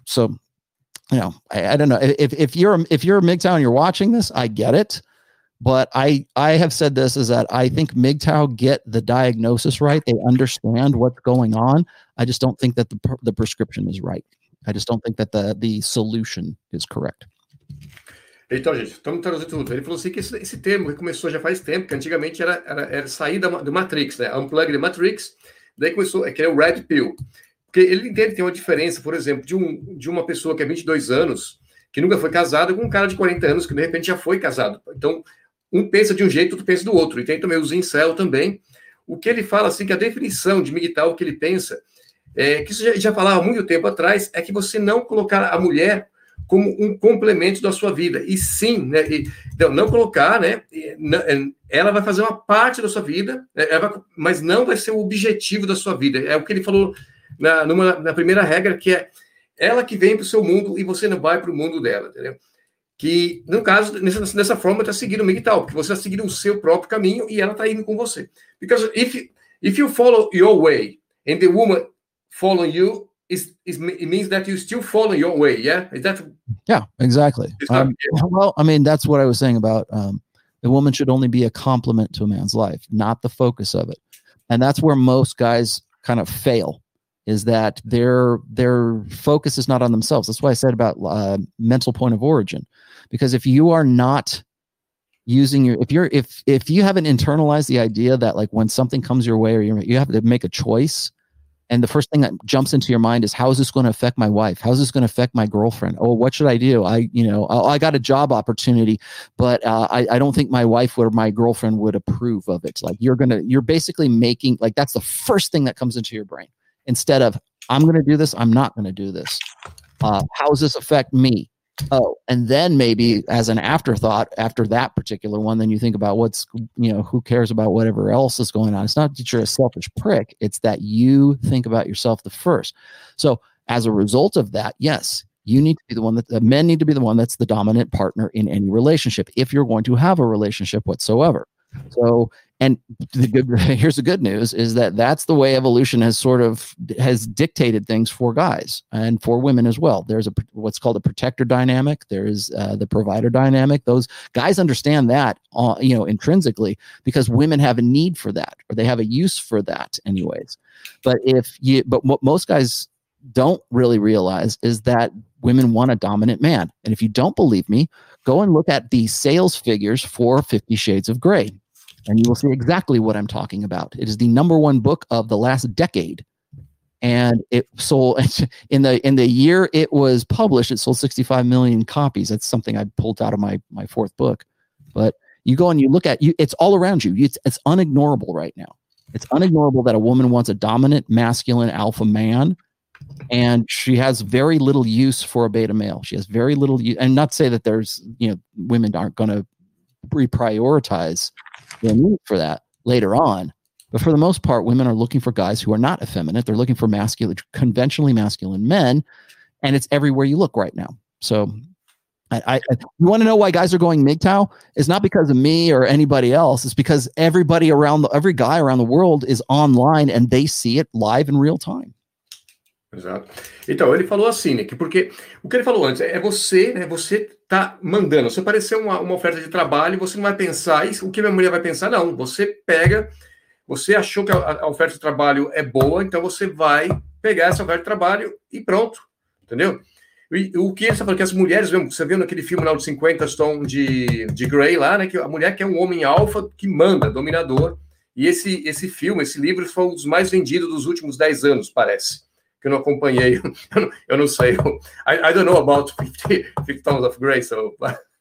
So, you know, I, I don't know if if you're if you're a MGTOW and you're watching this, I get it. But I I have said this is that I think MGTOW get the diagnosis right. They understand what's going on. I just don't think that the the prescription is right. I just don't think that the the solution is correct. Então, gente, estamos traduzindo tudo. Ele falou assim que esse, esse termo começou já faz tempo, que antigamente era, era, era sair do Matrix, né? Unplug the Matrix, daí começou, é que é o Red Pill. Porque ele entende que tem uma diferença, por exemplo, de, um, de uma pessoa que é 22 anos, que nunca foi casada, com um cara de 40 anos que de repente já foi casado. Então, um pensa de um jeito, outro pensa do outro. E tem também os incel também. O que ele fala, assim, que a definição de MGTOW que ele pensa, é, que isso já, já falava muito tempo atrás, é que você não colocar a mulher como um complemento da sua vida. E sim, né, e, não, não colocar, né, ela vai fazer uma parte da sua vida, né, vai, mas não vai ser o objetivo da sua vida. É o que ele falou na, numa, na primeira regra, que é ela que vem para o seu mundo e você não vai para o mundo dela, entendeu? Que, no caso, nessa, nessa forma, está seguindo o MGTOW, porque você está seguindo o seu próprio caminho e ela está indo com você. Because if, if you follow your way and the woman follow you, is, is, it means that you still follow your way. Yeah, is that? Yeah, exactly. Um, (laughs) well, I mean, that's what I was saying about um, the woman should only be a complement to a man's life, not the focus of it, and that's where most guys kind of fail. Is that their their focus is not on themselves? That's why I said about uh, mental point of origin, because if you are not using your if you're if if you haven't internalized the idea that like when something comes your way or you you have to make a choice and the first thing that jumps into your mind is how is this going to affect my wife? How is this going to affect my girlfriend? Oh what should i do? I you know i, I got a job opportunity but uh, I, I don't think my wife or my girlfriend would approve of it. Like you're gonna you're basically making like that's the first thing that comes into your brain. Instead of i'm gonna do this i'm not gonna do this. Uh, how does this affect me oh and then maybe as an afterthought after that particular one then you think about what's you know who cares about whatever else is going on. It's not that you're a selfish prick it's that you think about yourself the first. So as a result of that yes you need to be the one that the men need to be the one that's the dominant partner in any relationship if you're going to have a relationship whatsoever. So and the good (laughs) here's the good news is that that's the way evolution has sort of has dictated things for guys and for women as well. There's a what's called a protector dynamic. There's uh, the provider dynamic. Those guys understand that uh, you know intrinsically because women have a need for that or they have a use for that anyways. But if you but what most guys don't really realize is that women want a dominant man. And if you don't believe me go and look at the sales figures for 50 shades of Grey and you will see exactly what I'm talking about. It is the number one book of the last decade, and it sold (laughs) in the in the year it was published. It sold 65 million copies. That's something I pulled out of my my fourth book. But you go and you look at you, it's all around you. It's it's unignorable right now. It's unignorable that a woman wants a dominant, masculine alpha man, and she has very little use for a beta male. She has very little, use, and not say that there's you know women aren't going to reprioritize their need for that later on. But for the most part, women are looking for guys who are not effeminate. They're looking for masculine, conventionally masculine men, and it's everywhere you look right now. So, I, I you want to know why guys are going MGTOW? It's not because of me or anybody else. It's because everybody around the every guy around the world is online and they see it live in real time. Exato. Então, ele falou assim, né, que porque o que ele falou antes é você, né, você tá mandando. Se aparecer uma, uma oferta de trabalho, você não vai pensar, isso, o que minha mulher vai pensar? Não, você pega, você achou que a, a oferta de trabalho é boa, então você vai pegar essa oferta de trabalho e pronto, entendeu? E, o que ele está falando, que as mulheres, você viu naquele filme lá de 50 Stone de, de Grey lá, né, que a mulher que é um homem alfa que manda, dominador, e esse, esse filme, esse livro foi um dos mais vendidos dos últimos 10 anos, parece que eu não acompanhei. (laughs) Eu não, sei. I, I don't know about 50, 50 Tons of Grey, so.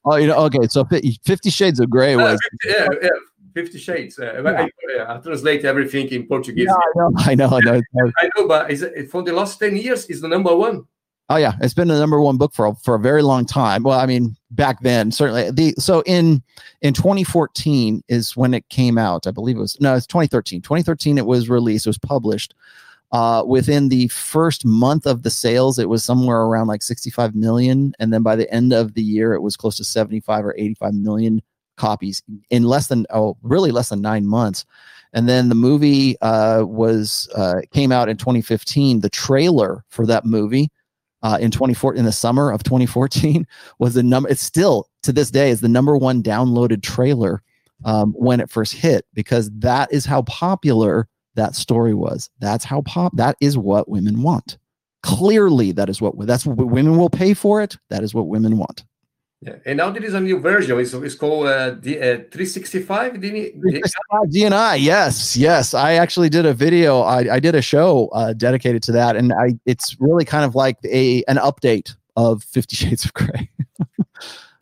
Oh, you know, okay. So 50 Shades of Grey was. Uh, 50, yeah, yeah. Fifty Shades. Uh, yeah. I, I, translate everything in Portuguese. (laughs) I know, I know, I know. I know, but is it, for the last ten years, is the number one. Oh yeah, it's been the number one book for for a very long time. Well, I mean, back then certainly. The so in in 2014 is when it came out. I believe it was no, it's 2013. 2013 it was released. It was published. Uh, within the first month of the sales, it was somewhere around like 65 million. And then by the end of the year, it was close to 75 or 85 million copies in less than, oh, really less than nine months. And then the movie uh, was uh, came out in 2015. The trailer for that movie uh, in 24 in the summer of 2014 (laughs) was the number. It's still to this day is the number one downloaded trailer um, when it first hit because that is how popular that story was. That's how pop, that is what women want. Clearly, that is what, that's what women will pay for it. That is what women want. Yeah, and now there is a new version. It's, it's called uh, D, uh, 365 DNI. Yes, yes. I actually did a video. I, I did a show uh, dedicated to that, and I it's really kind of like a an update of Fifty Shades of Grey. (laughs)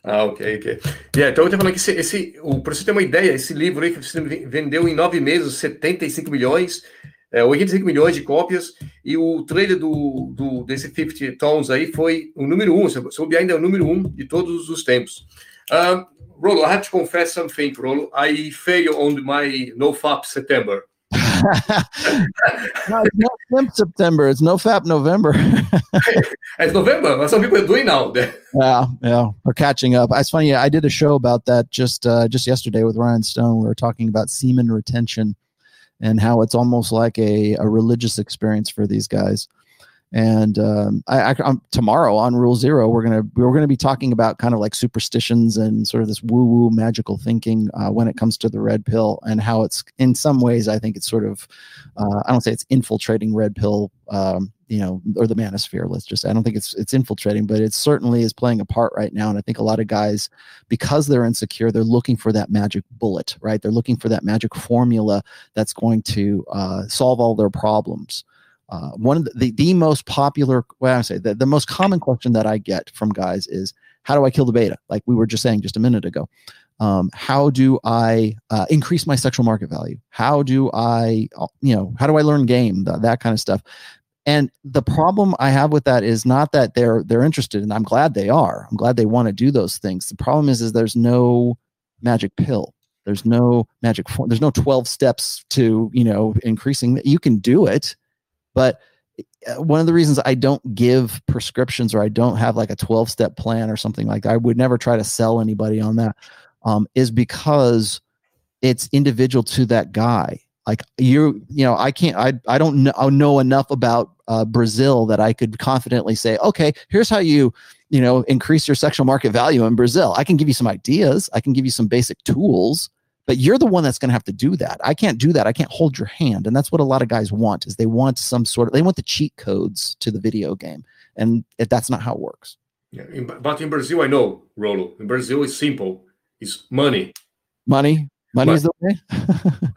ah, ok, ok. Yeah, então eu tô falando que esse, esse para você ter uma ideia, esse livro aí que vendeu em nove meses 75 milhões é, 85 milhões de cópias, e o trailer do, do, desse 50 Tons aí foi o número um, se souber ainda é o número um de todos os tempos. Um, Rolo, I have to confess something, Rolo. I fail on my NoFap September. (laughs) no, it's not September. It's NoFap November. (laughs) it's November. But some people are doing now. (laughs) yeah, yeah, we're catching up. It's funny. I did a show about that just uh, just yesterday with Ryan Stone. We were talking about semen retention and how it's almost like a, a religious experience for these guys. And um, I, I, tomorrow on Rule Zero, we're gonna we're gonna be talking about kind of like superstitions and sort of this woo woo magical thinking uh, when it comes to the red pill and how it's in some ways I think it's sort of uh, I don't say it's infiltrating red pill um, you know, or the manosphere. Let's just. I don't think it's it's infiltrating, but it certainly is playing a part right now. And I think a lot of guys, because they're insecure, they're looking for that magic bullet, right? They're looking for that magic formula that's going to uh, solve all their problems. Uh, one of the, the, the most popular, well, I say the, the most common question that I get from guys is, how do I kill the beta? Like we were just saying just a minute ago. Um, how do I uh, increase my sexual market value? How do I, uh, you know, how do I learn game? That, that kind of stuff. And the problem I have with that is not that they're they're interested, and I'm glad they are. I'm glad they want to do those things. The problem is, is there's no magic pill. There's no magic. There's no 12 steps to you know increasing. You can do it, but uh, one of the reasons I don't give prescriptions or I don't have like a 12 step plan or something like that, I would never try to sell anybody on that, um, is because it's individual to that guy. Like you you know i can't i, I don't know, know enough about uh, brazil that i could confidently say okay here's how you you know increase your sexual market value in brazil. I can give you some ideas. I can give you some basic tools but you're the one that's going to have to do that. I can't do that. I can't hold your hand. And that's what a lot of guys want is they want some sort of they want the cheat codes to the video game. And if that's not how it works. Yeah in, but in brazil i know Rollo in brazil it's simple. It's money. Money Money is the way. (laughs)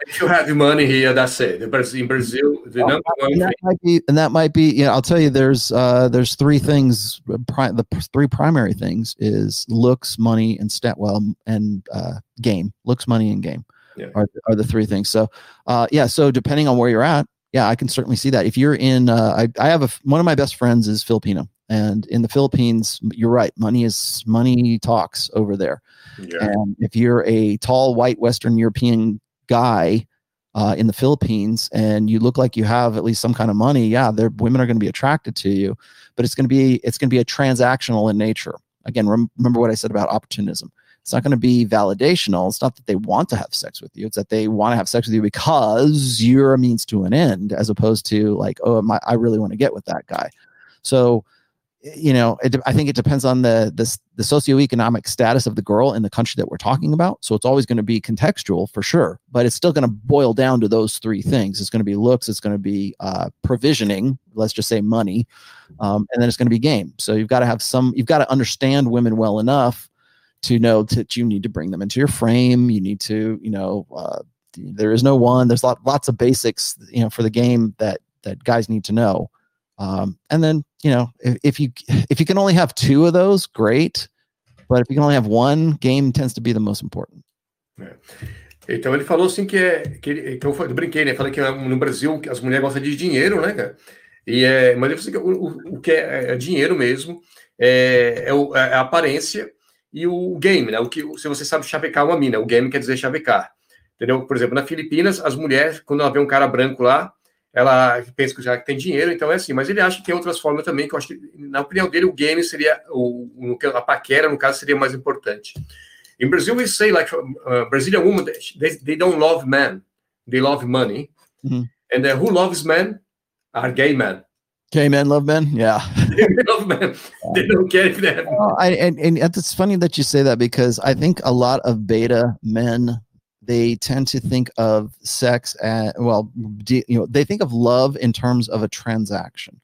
if you have money here, that's it. In Brazil, the number one and that thing. might be, and that might be. You know, I'll tell you, there's uh, there's three things. Pri- the three primary things is looks, money, and stat. Well, and uh, game. Looks, money, and game yeah. are are the three things. So, uh, yeah. So depending on where you're at, yeah, I can certainly see that. If you're in, uh, I I have a one of my best friends is Filipino, and in the Philippines, you're right. Money is money talks over there. Yeah. And if you're a tall, white, Western European guy uh, in the Philippines and you look like you have at least some kind of money, yeah, their women are going to be attracted to you. But it's going to be it's going to be a transactional in nature. Again, rem- remember what I said about opportunism. It's not going to be validational. It's not that they want to have sex with you. It's that they want to have sex with you because you're a means to an end, as opposed to like, oh, my, I really want to get with that guy. So you know, it, I think it depends on the, the the socioeconomic status of the girl in the country that we're talking about. So it's always going to be contextual for sure, but it's still going to boil down to those three things. It's going to be looks, it's going to be uh, provisioning, let's just say money, um, and then it's going to be game. So you've got to have some, you've got to understand women well enough to know that you need to bring them into your frame. You need to, you know, uh, there is no one. There's lot, lots of basics, you know, for the game that that guys need to know. Um, and then you know if, if you if you can only have two of those, great. But if you can only have one, game tends to be the most important. É. Então ele falou assim que é que, ele, que eu, brinquei, né? Falei que no Brasil as mulheres gostam de dinheiro, né, cara? E é, mas ele falou assim, o, o que é, é, dinheiro mesmo é, é, o, é, a aparência e o game, né? O que se você sabe chavecar uma mina, o game quer dizer chavecar, entendeu? Por exemplo, na Filipinas as mulheres quando ela vê um cara branco lá ela pensa que já tem dinheiro, então é assim. Mas ele acha que tem outras formas também, que eu acho que, na opinião dele, o game seria, o, a paquera, no caso, seria mais importante. In Brazil, we say, like, uh, Brazilian women, they, they don't love men, they love money. Mm-hmm. And uh, who loves men are gay men. Gay men love men, yeah. (laughs) they love men. They don't care if they have. Well, I, and, and it's funny that you say that because I think a lot of beta men they tend to think of sex as well you know they think of love in terms of a transaction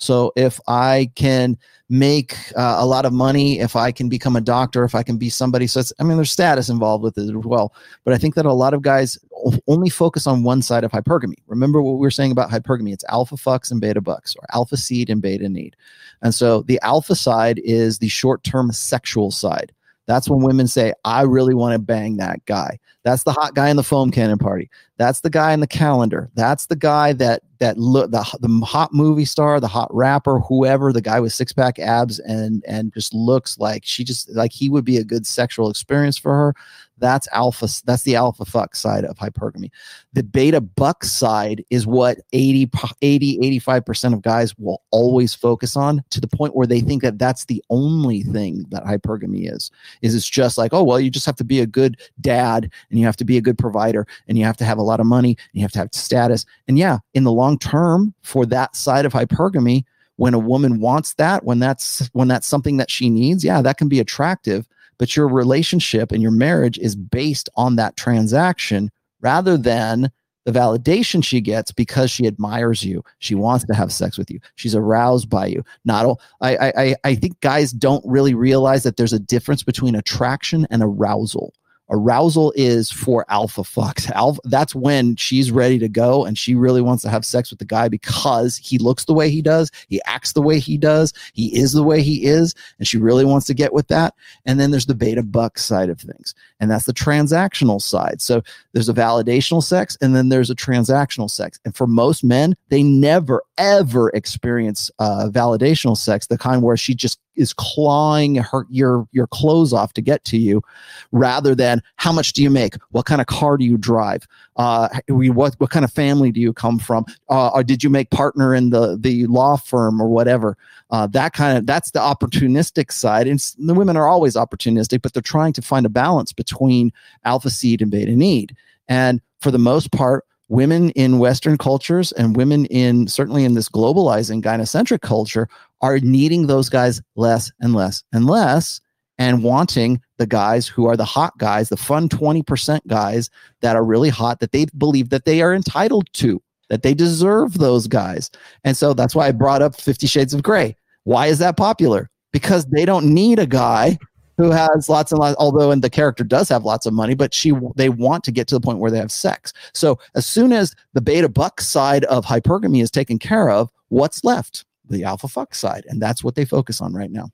So if I can make uh, a lot of money, if I can become a doctor, if I can be somebody, so I mean, there's status involved with it as well. But I think that a lot of guys only focus on one side of hypergamy. Remember what we were saying about hypergamy? It's alpha fucks and beta bucks, or alpha seed and beta need. And so the alpha side is the short term sexual side. That's when women say, I really want to bang that guy. That's the hot guy in the foam cannon party. That's the guy in the calendar. That's the guy that that look the, the hot movie star, the hot rapper, whoever, the guy with six pack abs and and just looks like she just like he would be a good sexual experience for her. That's alpha. That's the alpha fuck side of hypergamy. The beta buck side is what 80, 80 85% of guys will always focus on to the point where they think that that's the only thing that hypergamy is. Is it's just like, oh, well, you just have to be a good dad and you have to be a good provider and you have to have a lot of money and you have to have status. And yeah, in the long term for that side of hypergamy, when a woman wants that, when that's when that's something that she needs, yeah, that can be attractive but your relationship and your marriage is based on that transaction rather than the validation she gets because she admires you. She wants to have sex with you. She's aroused by you. Not all, I, I, I think guys don't really realize that there's a difference between attraction and arousal. Arousal is for alpha fucks. Alpha, that's when she's ready to go and she really wants to have sex with the guy because he looks the way he does, he acts the way he does, he is the way he is, and she really wants to get with that. And then there's the beta buck side of things, and that's the transactional side. So there's a validational sex and then there's a transactional sex. And for most men, they never ever experience uh, validational sex, the kind where she just is clawing her your your clothes off to get to you, rather than how much do you make, what kind of car do you drive, uh, what what kind of family do you come from, uh, or did you make partner in the the law firm or whatever. Uh, that kind of that's the opportunistic side, and the women are always opportunistic, but they're trying to find a balance between alpha seed and beta need. And for the most part, women in Western cultures and women in certainly in this globalizing gynocentric culture are needing those guys less and less and less and wanting the guys who are the hot guys, the fun 20% guys that are really hot that they believe that they are entitled to, that they deserve those guys. And so that's why I brought up 50 Shades of Grey. Why is that popular? Because they don't need a guy who has lots and lots although and the character does have lots of money but she they want to get to the point where they have sex so as soon as the beta buck side of hypergamy is taken care of what's left the alpha fuck side. And that's what they focus on right now.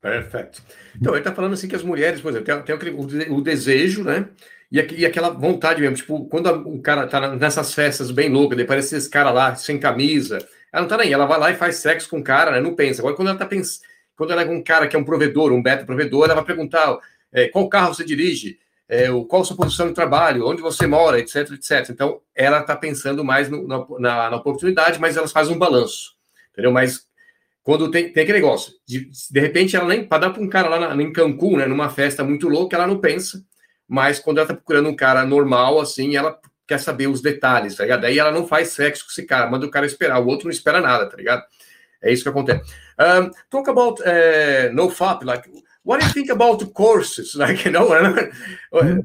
Perfeito. Então, ele está falando assim que as mulheres, por exemplo, tem, tem o, desejo, né? E, e, aquela vontade mesmo. Tipo, quando o cara tá nessas festas bem loucas, daí parece esse cara lá, sem camisa, ela não tá nem, ela vai lá e faz sexo com o cara, né? Não pensa. Agora, quando ela tá pensando, quando ela é um cara que é um provedor, um beta provedor, ela vai perguntar é, qual carro você dirige, é, qual sua posição de trabalho, onde você mora, etc, etc. Então, ela está pensando mais no, na, na, oportunidade, mas elas fazem um balanço entendeu? Mas quando tem, tem aquele negócio, de, de repente ela nem, para dar para um cara lá na, em Cancún, né, numa festa muito louca, ela não pensa, mas quando ela tá procurando um cara normal, assim, ela quer saber os detalhes, tá ligado? Daí ela não faz sexo com esse cara, manda o cara esperar, o outro não espera nada, tá ligado? É isso que acontece. Um, talk about uh, no FAP, like, what do you think about courses? (laughs) Like, you know,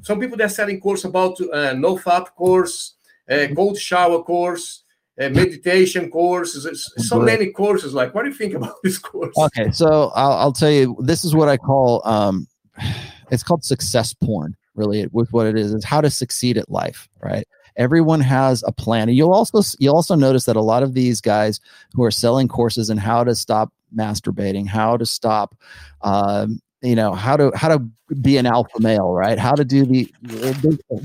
some people that selling course about uh, no FAP course, uh, cold shower course, uh, meditation courses, so many courses. Like, what do you think about this course? Okay, so I'll, I'll tell you, this is what I call um, (sighs) it's called success porn. Really, with what it is is how to succeed at life, right? Everyone has a plan, and you'll also you'll also notice that a lot of these guys who are selling courses and how to stop masturbating, how to stop um, you know how to how to be an alpha male right? How to do the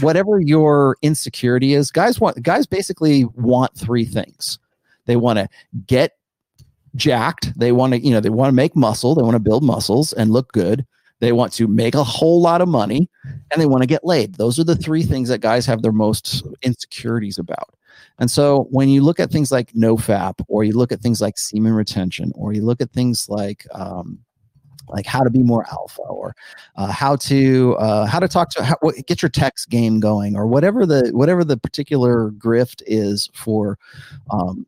whatever your insecurity is guys want guys basically want three things. They want to get jacked they want to you know they want to make muscle they want to build muscles and look good. They want to make a whole lot of money and they want to get laid. Those are the three things that guys have their most insecurities about. And so when you look at things like nofap or you look at things like semen retention or you look at things like um, like how to be more alpha or uh, how to uh, how to talk to how, get your text game going or whatever the whatever the particular grift is for um,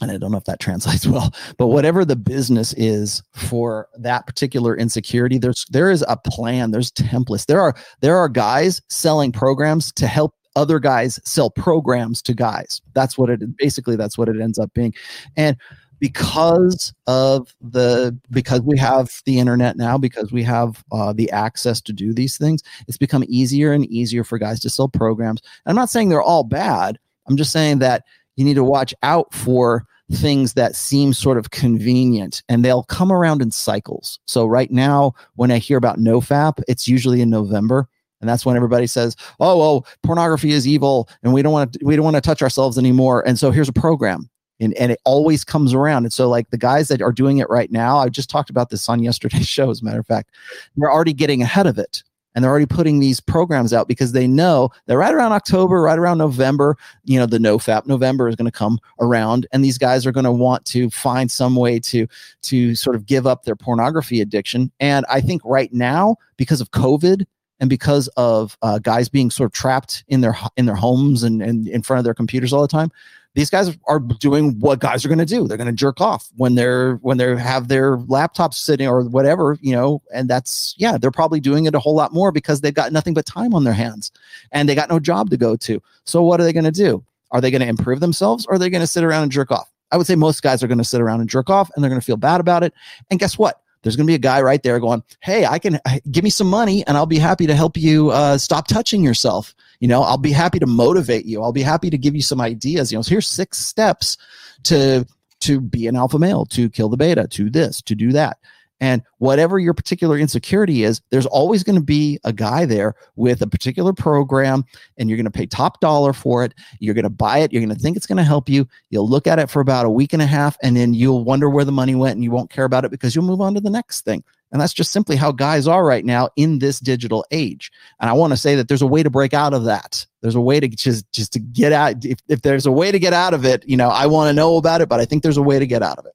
and I don't know if that (laughs) translates well, but whatever the business is for that particular insecurity, there's there is a plan, there's templates. There are there are guys selling programs to help other guys sell programs to guys. That's what it basically that's what it ends up being. And because of the because we have the internet now because we have uh, the access to do these things it's become easier and easier for guys to sell programs. I'm not saying they're all bad. I'm just saying that you need to watch out for things that seem sort of convenient and they'll come around in cycles. So right now when i hear about nofap it's usually in november and that's when everybody says oh well pornography is evil and we don't want to we don't want to touch ourselves anymore and so here's a program and and it always comes around. And so like the guys that are doing it right now, I just talked about this on (laughs) yesterday's show, as a matter of fact, they're already getting ahead of it. And they're already putting these programs out because they know that right around October, right around November, you know, the NoFap November is going to come around, and these guys are going to want to find some way to to sort of give up their pornography addiction. And I think right now, because of COVID, and because of uh, guys being sort of trapped in their in their homes and, and in front of their computers all the time these guys are doing what guys are going to do. They're going to jerk off when they're when they have their laptops sitting or whatever, you know. And that's yeah, they're probably doing it a whole lot more because they've got nothing but time on their hands, and they got no job to go to. So what are they going to do? Are they going to improve themselves, or are they going to sit around and jerk off? I would say most guys are going to sit around and jerk off, and they're going to feel bad about it. And guess what? There's going to be a guy right there going, Hey, I can give me some money and I'll be happy to help you uh, stop touching yourself. You know, I'll be happy to motivate you. I'll be happy to give you some ideas. You know, so here's six steps to to be an alpha male, to kill the beta, to this, to do that. And whatever your particular insecurity is, there's always going to be a guy there with a particular program, and you're going to pay top dollar for it. You're going to buy it. You're going to think it's going to help you. You'll look at it for about a week and a half, and then you'll wonder where the money went, and you won't care about it because you'll move on to the next thing. And that's just simply how guys are right now in this digital age. And I want to say that there's a way to break out of that. There's a way to just just to get out. If, if there's a way to get out of it, you know, I want to know about it, but I think there's a way to get out of it.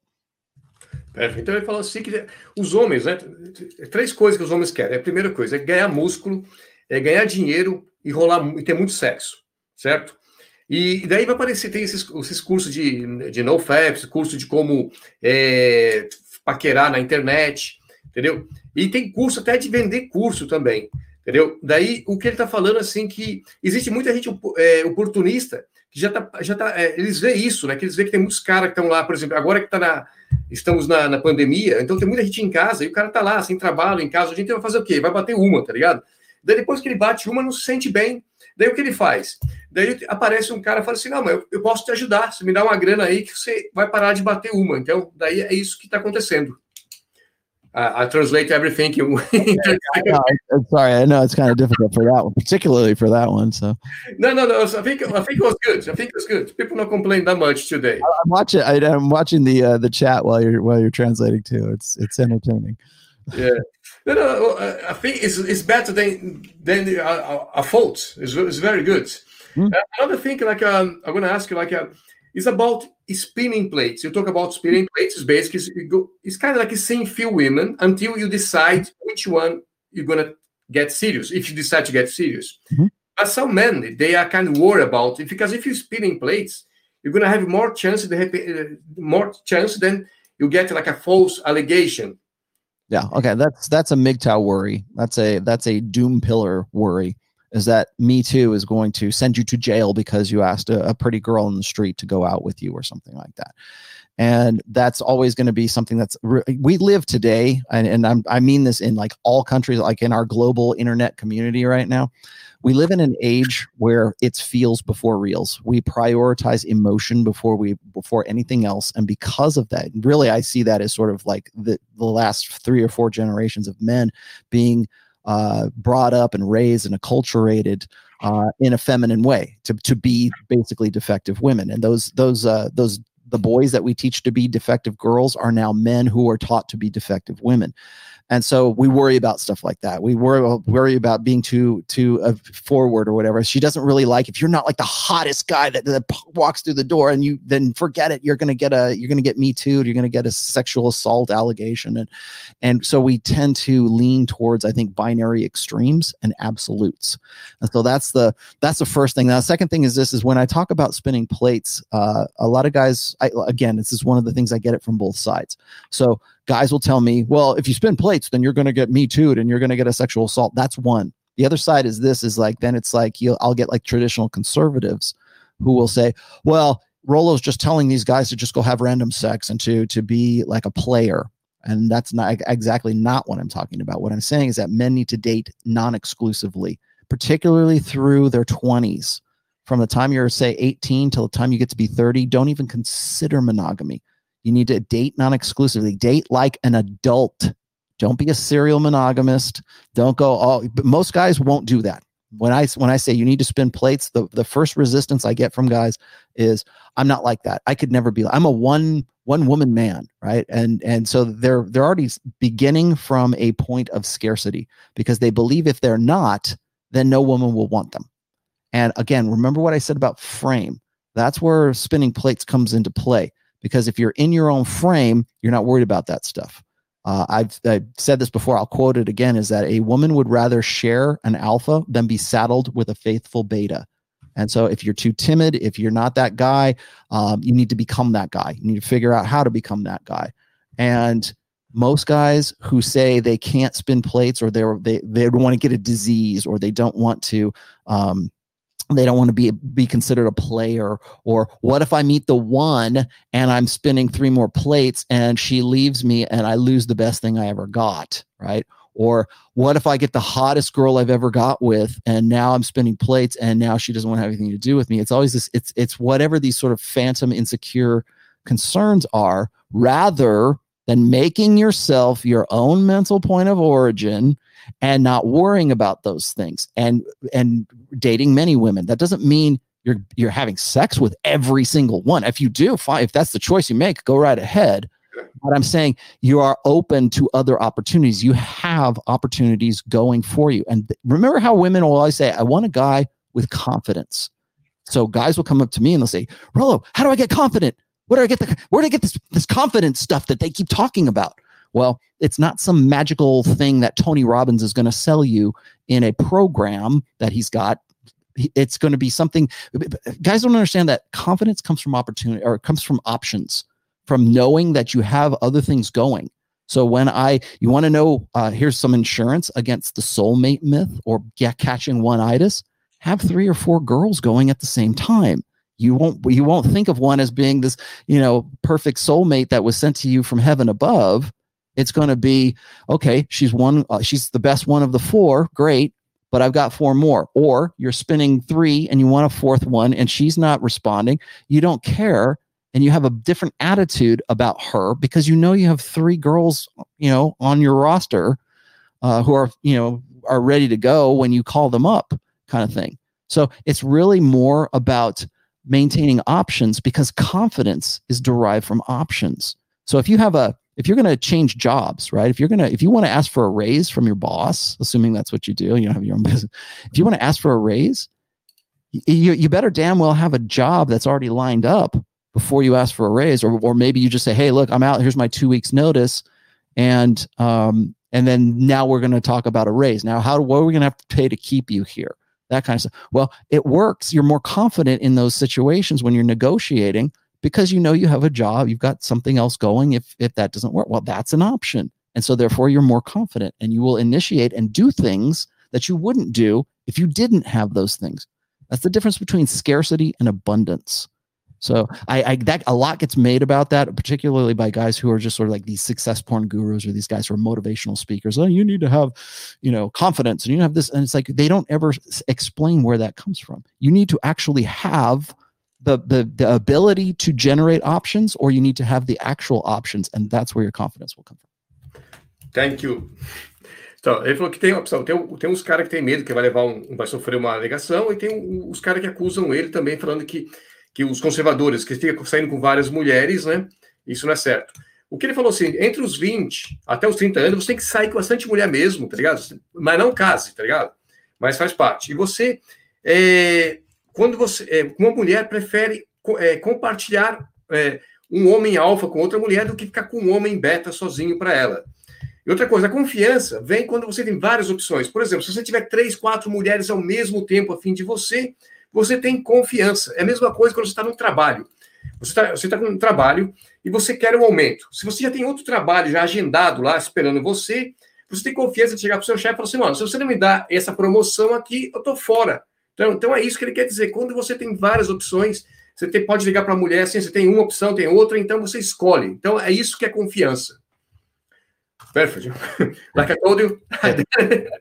Perfeito. Então ele fala assim que os homens, né? Três coisas que os homens querem. A primeira coisa é ganhar músculo, é ganhar dinheiro e rolar e ter muito sexo, certo? E daí vai aparecer, tem esses, esses cursos de, de NoFap, curso de como é, paquerar na internet, entendeu? E tem curso até de vender curso também, entendeu? Daí o que ele está falando assim que existe muita gente é, oportunista que já tá, já tá, é, eles veem isso, né? Que eles veem que tem muitos caras que estão lá, por exemplo, agora que tá na, estamos na, na pandemia, então tem muita gente em casa e o cara tá lá, sem trabalho, em casa, a gente vai fazer o quê? Vai bater uma, tá ligado? Daí depois que ele bate uma, não se sente bem. Daí o que ele faz? Daí aparece um cara e fala assim: não, mas eu, eu posso te ajudar, você me dá uma grana aí que você vai parar de bater uma. Então, daí é isso que está acontecendo. I, I translate everything. You (laughs) (laughs) no, I'm sorry, I know it's kind of difficult for that one, particularly for that one. So no, no, no. I think I think it was good. I think it was good. People don't complain that much today. I'm watching. I, am watching the uh, the chat while you're while you're translating too. It's it's entertaining. Yeah. No, no, I think it's it's better than than a, a, a fault. It's, it's very good. Mm. Uh, another thing, like um, I'm going to ask you, like, uh, is about spinning plates. You talk about spinning plates. It's basically it's kind of like seeing few women until you decide which one you're gonna get serious. If you decide to get serious, mm-hmm. but some men they are kind of worried about it because if you're spinning plates, you're gonna have more chance to have uh, more chance than you get like a false allegation. Yeah. Okay. That's that's a MGTOW worry. That's a that's a doom pillar worry is that Me Too is going to send you to jail because you asked a, a pretty girl in the street to go out with you or something like that. And that's always going to be something that's re- we live today, and, and I mean this in like all countries, like in our global internet community right now. We live in an age where it's feels before reels. We prioritize emotion before we before anything else, and because of that, really, I see that as sort of like the the last three or four generations of men being uh, brought up and raised and acculturated uh, in a feminine way to, to be basically defective women. And those those uh, those the boys that we teach to be defective girls are now men who are taught to be defective women. And so we worry about stuff like that. We worry worry about being too too uh, forward or whatever. She doesn't really like if you're not like the hottest guy that, that walks through the door, and you then forget it. You're gonna get a you're gonna get me too. You're gonna get a sexual assault allegation, and and so we tend to lean towards I think binary extremes and absolutes. And so that's the that's the first thing. Now, the second thing is this: is when I talk about spinning plates, uh, a lot of guys. I, again, this is one of the things I get it from both sides. So guys will tell me, well, if you spin plates, then you're going to get me too, and you're going to get a sexual assault. That's one. The other side is this is like, then it's like, you'll, I'll get like traditional conservatives who will say, well, Rollo's just telling these guys to just go have random sex and to to be like a player. And that's not exactly not what I'm talking about. What I'm saying is that men need to date non-exclusively, particularly through their 20s. From the time you're say 18 till the time you get to be 30, don't even consider monogamy. You need to date non-exclusively. Date like an adult. Don't be a serial monogamist. Don't go all but most guys won't do that when I when I say you need to spin plates, the the first resistance I get from guys is I'm not like that. I could never be. I'm a one one woman man, right? And and so they're they're already beginning from a point of scarcity because they believe if they're not, then no woman will want them. And again, remember what I said about frame. That's where spinning plates comes into play because if you're in your own frame, you're not worried about that stuff. Uh, I've, I've said this before, I'll quote it again is that a woman would rather share an alpha than be saddled with a faithful beta. And so, if you're too timid, if you're not that guy, um, you need to become that guy. You need to figure out how to become that guy. And most guys who say they can't spin plates or they're, they they want to get a disease or they don't want to um, they don't want to be be considered a player or what if i meet the one and i'm spinning three more plates and she leaves me and i lose the best thing i ever got right? Or what if i get the hottest girl i've ever got with and now i'm spinning plates and now she doesn't want to have anything to do with me? It's always this it's it's whatever these sort of phantom insecure concerns are rather than making yourself your own mental point of origin and not worrying about those things and and dating many women. That doesn't mean you're you're having sex with every single one. If you do fine. If that's the choice you make go right ahead. But i'm saying you are open to other opportunities. You have opportunities going for you. And remember how women will always say i want a guy with confidence. So guys will come up to me and they'll say Rollo how do i get confident? Where do i get the where do i get this this confidence stuff that they keep talking about well, it's not some magical thing that Tony Robbins is going to sell you in a program that he's got. It's going to be something guys don't understand that confidence comes from opportunity or comes from options, from knowing that you have other things going. So when I, you want to know, uh, here's some insurance against the soulmate myth or get catching one itis. Have three or four girls going at the same time. You won't, you won't think of one as being this, you know, perfect soulmate that was sent to you from heaven above. It's going to be okay. She's one. Uh, she's the best one of the four. Great, but I've got four more. Or you're spinning three and you want a fourth one, and she's not responding. You don't care, and you have a different attitude about her because you know you have three girls, you know, on your roster uh, who are you know are ready to go when you call them up, kind of thing. So it's really more about maintaining options because confidence is derived from options. So if you have a if you're going to change jobs, right? If you're going to, if you want to ask for a raise from your boss, assuming that's what you do, you don't have your own (laughs) business. If you want to ask for a raise, you, you better damn well have a job that's already lined up before you ask for a raise, or, or maybe you just say, Hey, look, I'm out. Here's my two weeks notice. And, um, and then now we're going to talk about a raise. Now, how, what are we going to have to pay to keep you here? That kind of stuff. Well, it works. You're more confident in those situations when you're negotiating because you know you have a job, you've got something else going. If if that doesn't work, well, that's an option. And so therefore you're more confident and you will initiate and do things that you wouldn't do if you didn't have those things. That's the difference between scarcity and abundance. So I, I, that a lot gets made about that, particularly by guys who are just sort of like these success porn gurus or these guys who are motivational speakers. Oh, you need to have, you know, confidence and you have this, and it's like they don't ever explain where that comes from. You need to actually have the, the the ability to generate options or you need to have the actual options and that's where your confidence will come from. Thank you. Então, ele falou que tem opção. Tem, tem uns caras que tem medo que vai levar um, vai sofrer uma alegação, e tem os caras que acusam ele também, falando que, que os conservadores, que ficam saindo com várias mulheres, né? Isso não é certo. O que ele falou assim, entre os 20 até os 30 anos, você tem que sair com bastante mulher mesmo, tá ligado? Mas não case, tá ligado? Mas faz parte. E você é, quando você, é, uma mulher prefere é, compartilhar é, um homem alfa com outra mulher do que ficar com um homem beta sozinho para ela. E outra coisa, a confiança vem quando você tem várias opções. Por exemplo, se você tiver três, quatro mulheres ao mesmo tempo a fim de você, você tem confiança. É a mesma coisa quando você está no trabalho. Você está você tá com um trabalho e você quer um aumento. Se você já tem outro trabalho já agendado lá, esperando você, você tem confiança de chegar para o seu chefe e falar assim, mano, se você não me dá essa promoção aqui, eu estou fora. Então, então é isso que ele quer dizer. Quando você tem várias opções, Você tem, pode ligar para a mulher assim, você tem uma opção, tem outra, então você escolhe. Então é isso que é confiança. Perfect. (laughs) like I told you.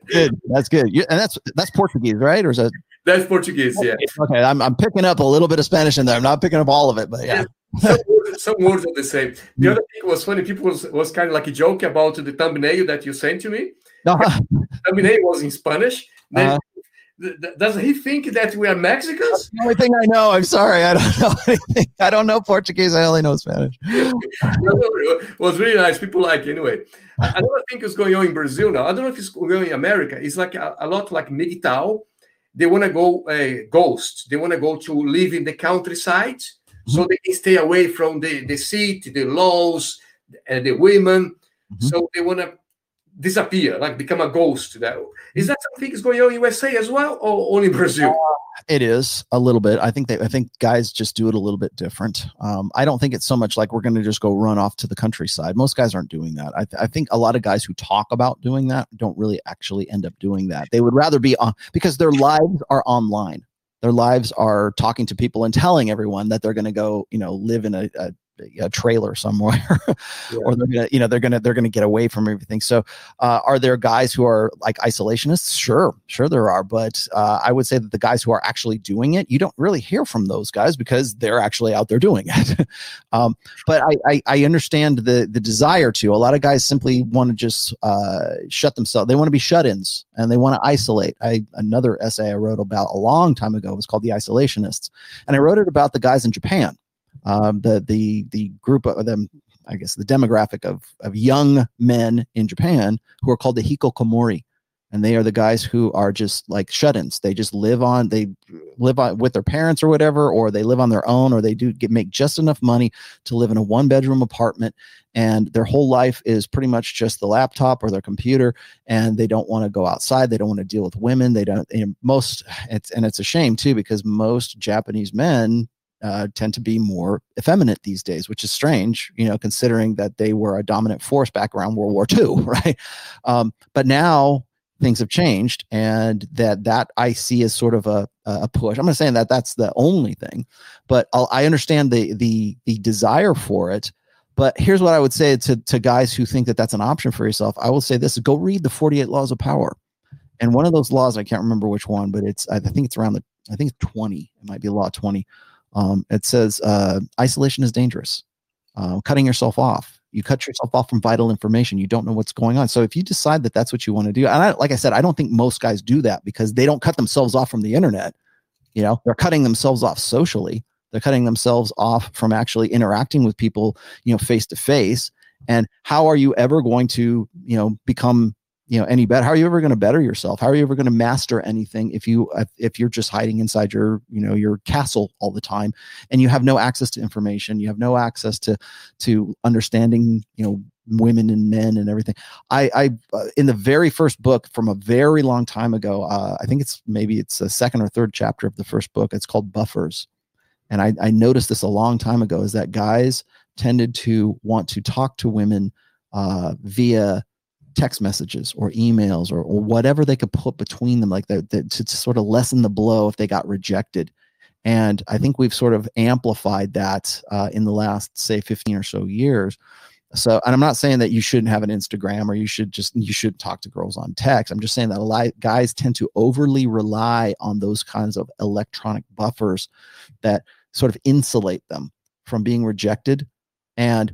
good. That's good. You, and that's that's Portuguese, right? Or is that? That's Portuguese. Yeah. Okay. I'm I'm picking up a little bit of Spanish in there. I'm not picking up all of it, but yeah. some, words, some words are the same. The other thing was funny. People was, was kind of like a joke about the thumbnail that you sent to me. Uh-huh. thumbnail was in Spanish. Then uh-huh does he think that we are Mexicans? That's the only thing I know. I'm sorry, I don't (laughs) know anything. I don't know Portuguese. I only know Spanish. (laughs) it was really nice. People like it. anyway. I don't think it's going on in Brazil now. I don't know if it's going on in America. It's like a, a lot like MGTOW. They want to go uh, ghost. They want to go to live in the countryside mm-hmm. so they can stay away from the, the city, the laws, and the women. Mm-hmm. So they want to disappear, like become a ghost. That is that something is going on in USA as well, or only Brazil? Uh, it is a little bit. I think they, I think guys just do it a little bit different. Um, I don't think it's so much like we're going to just go run off to the countryside. Most guys aren't doing that. I, th- I, think a lot of guys who talk about doing that don't really actually end up doing that. They would rather be on because their lives are online. Their lives are talking to people and telling everyone that they're going to go, you know, live in a, a a trailer somewhere yeah. (laughs) or they're gonna you know they're gonna they're gonna get away from everything. So uh, are there guys who are like isolationists? Sure sure there are but uh, i would say that the guys who are actually doing it you don't really hear from those guys because they're actually out there doing it. (laughs) Um, but I, I, I understand the the desire to. A lot of guys simply want to just uh, shut themselves they want to be shut-ins and they want to isolate. I another essay i wrote about a long time ago was called the isolationists and i wrote it about the guys in japan um, the the the group of them I guess the demographic of of young men in Japan who are called the hikikomori, and they are the guys who are just like shut-ins. They just live on they live on with their parents or whatever, or they live on their own, or they do get make just enough money to live in a one-bedroom apartment, and their whole life is pretty much just the laptop or their computer, and they don't want to go outside. They don't want to deal with women. They don't. Most it's and it's a shame too because most Japanese men uh, tend to be more effeminate these days, which is strange, you know, considering that they were a dominant force back around World War II, (laughs) right? Um, but now things have changed, and that that I see as sort of a a push. I'm not saying that that's the only thing, but I'll, I understand the the the desire for it. But here's what I would say to to guys who think that that's an option for yourself. I will say this: go read the 48 Laws of Power. And one of those laws, I can't remember which one, but it's I think it's around the I think it's 20. It might be law 20 um, it says uh, isolation is dangerous. Uh, cutting yourself off. You cut yourself off from vital information. You don't know what's going on. So if you decide that that's what you want to do, and I, like I said, I don't think most guys do that because they don't cut themselves off from the internet. You know, they're cutting themselves off socially. They're cutting themselves off from actually interacting with people, you know, face to face. And how are you ever going to, you know, become you know any better how are you ever going to better yourself? How are you ever going to master anything if you if you're just hiding inside your you know your castle all the time and you have no access to information you have no access to to understanding you know women and men and everything? I i uh, in the very first book from a very long time ago uh, i think it's maybe it's a second or third chapter of the first book it's called buffers. And i i noticed this a long time ago is that guys tended to want to talk to women uh, via text messages or emails or, or whatever they could put between them like that, to, to sort of lessen the blow if they got rejected. And i think we've sort of amplified that uh, in the last say 15 or so years. So and i'm not saying that you shouldn't have an instagram or you should just you should talk to girls on text. I'm just saying that a lot guys tend to overly rely on those kinds of electronic buffers that sort of insulate them from being rejected. And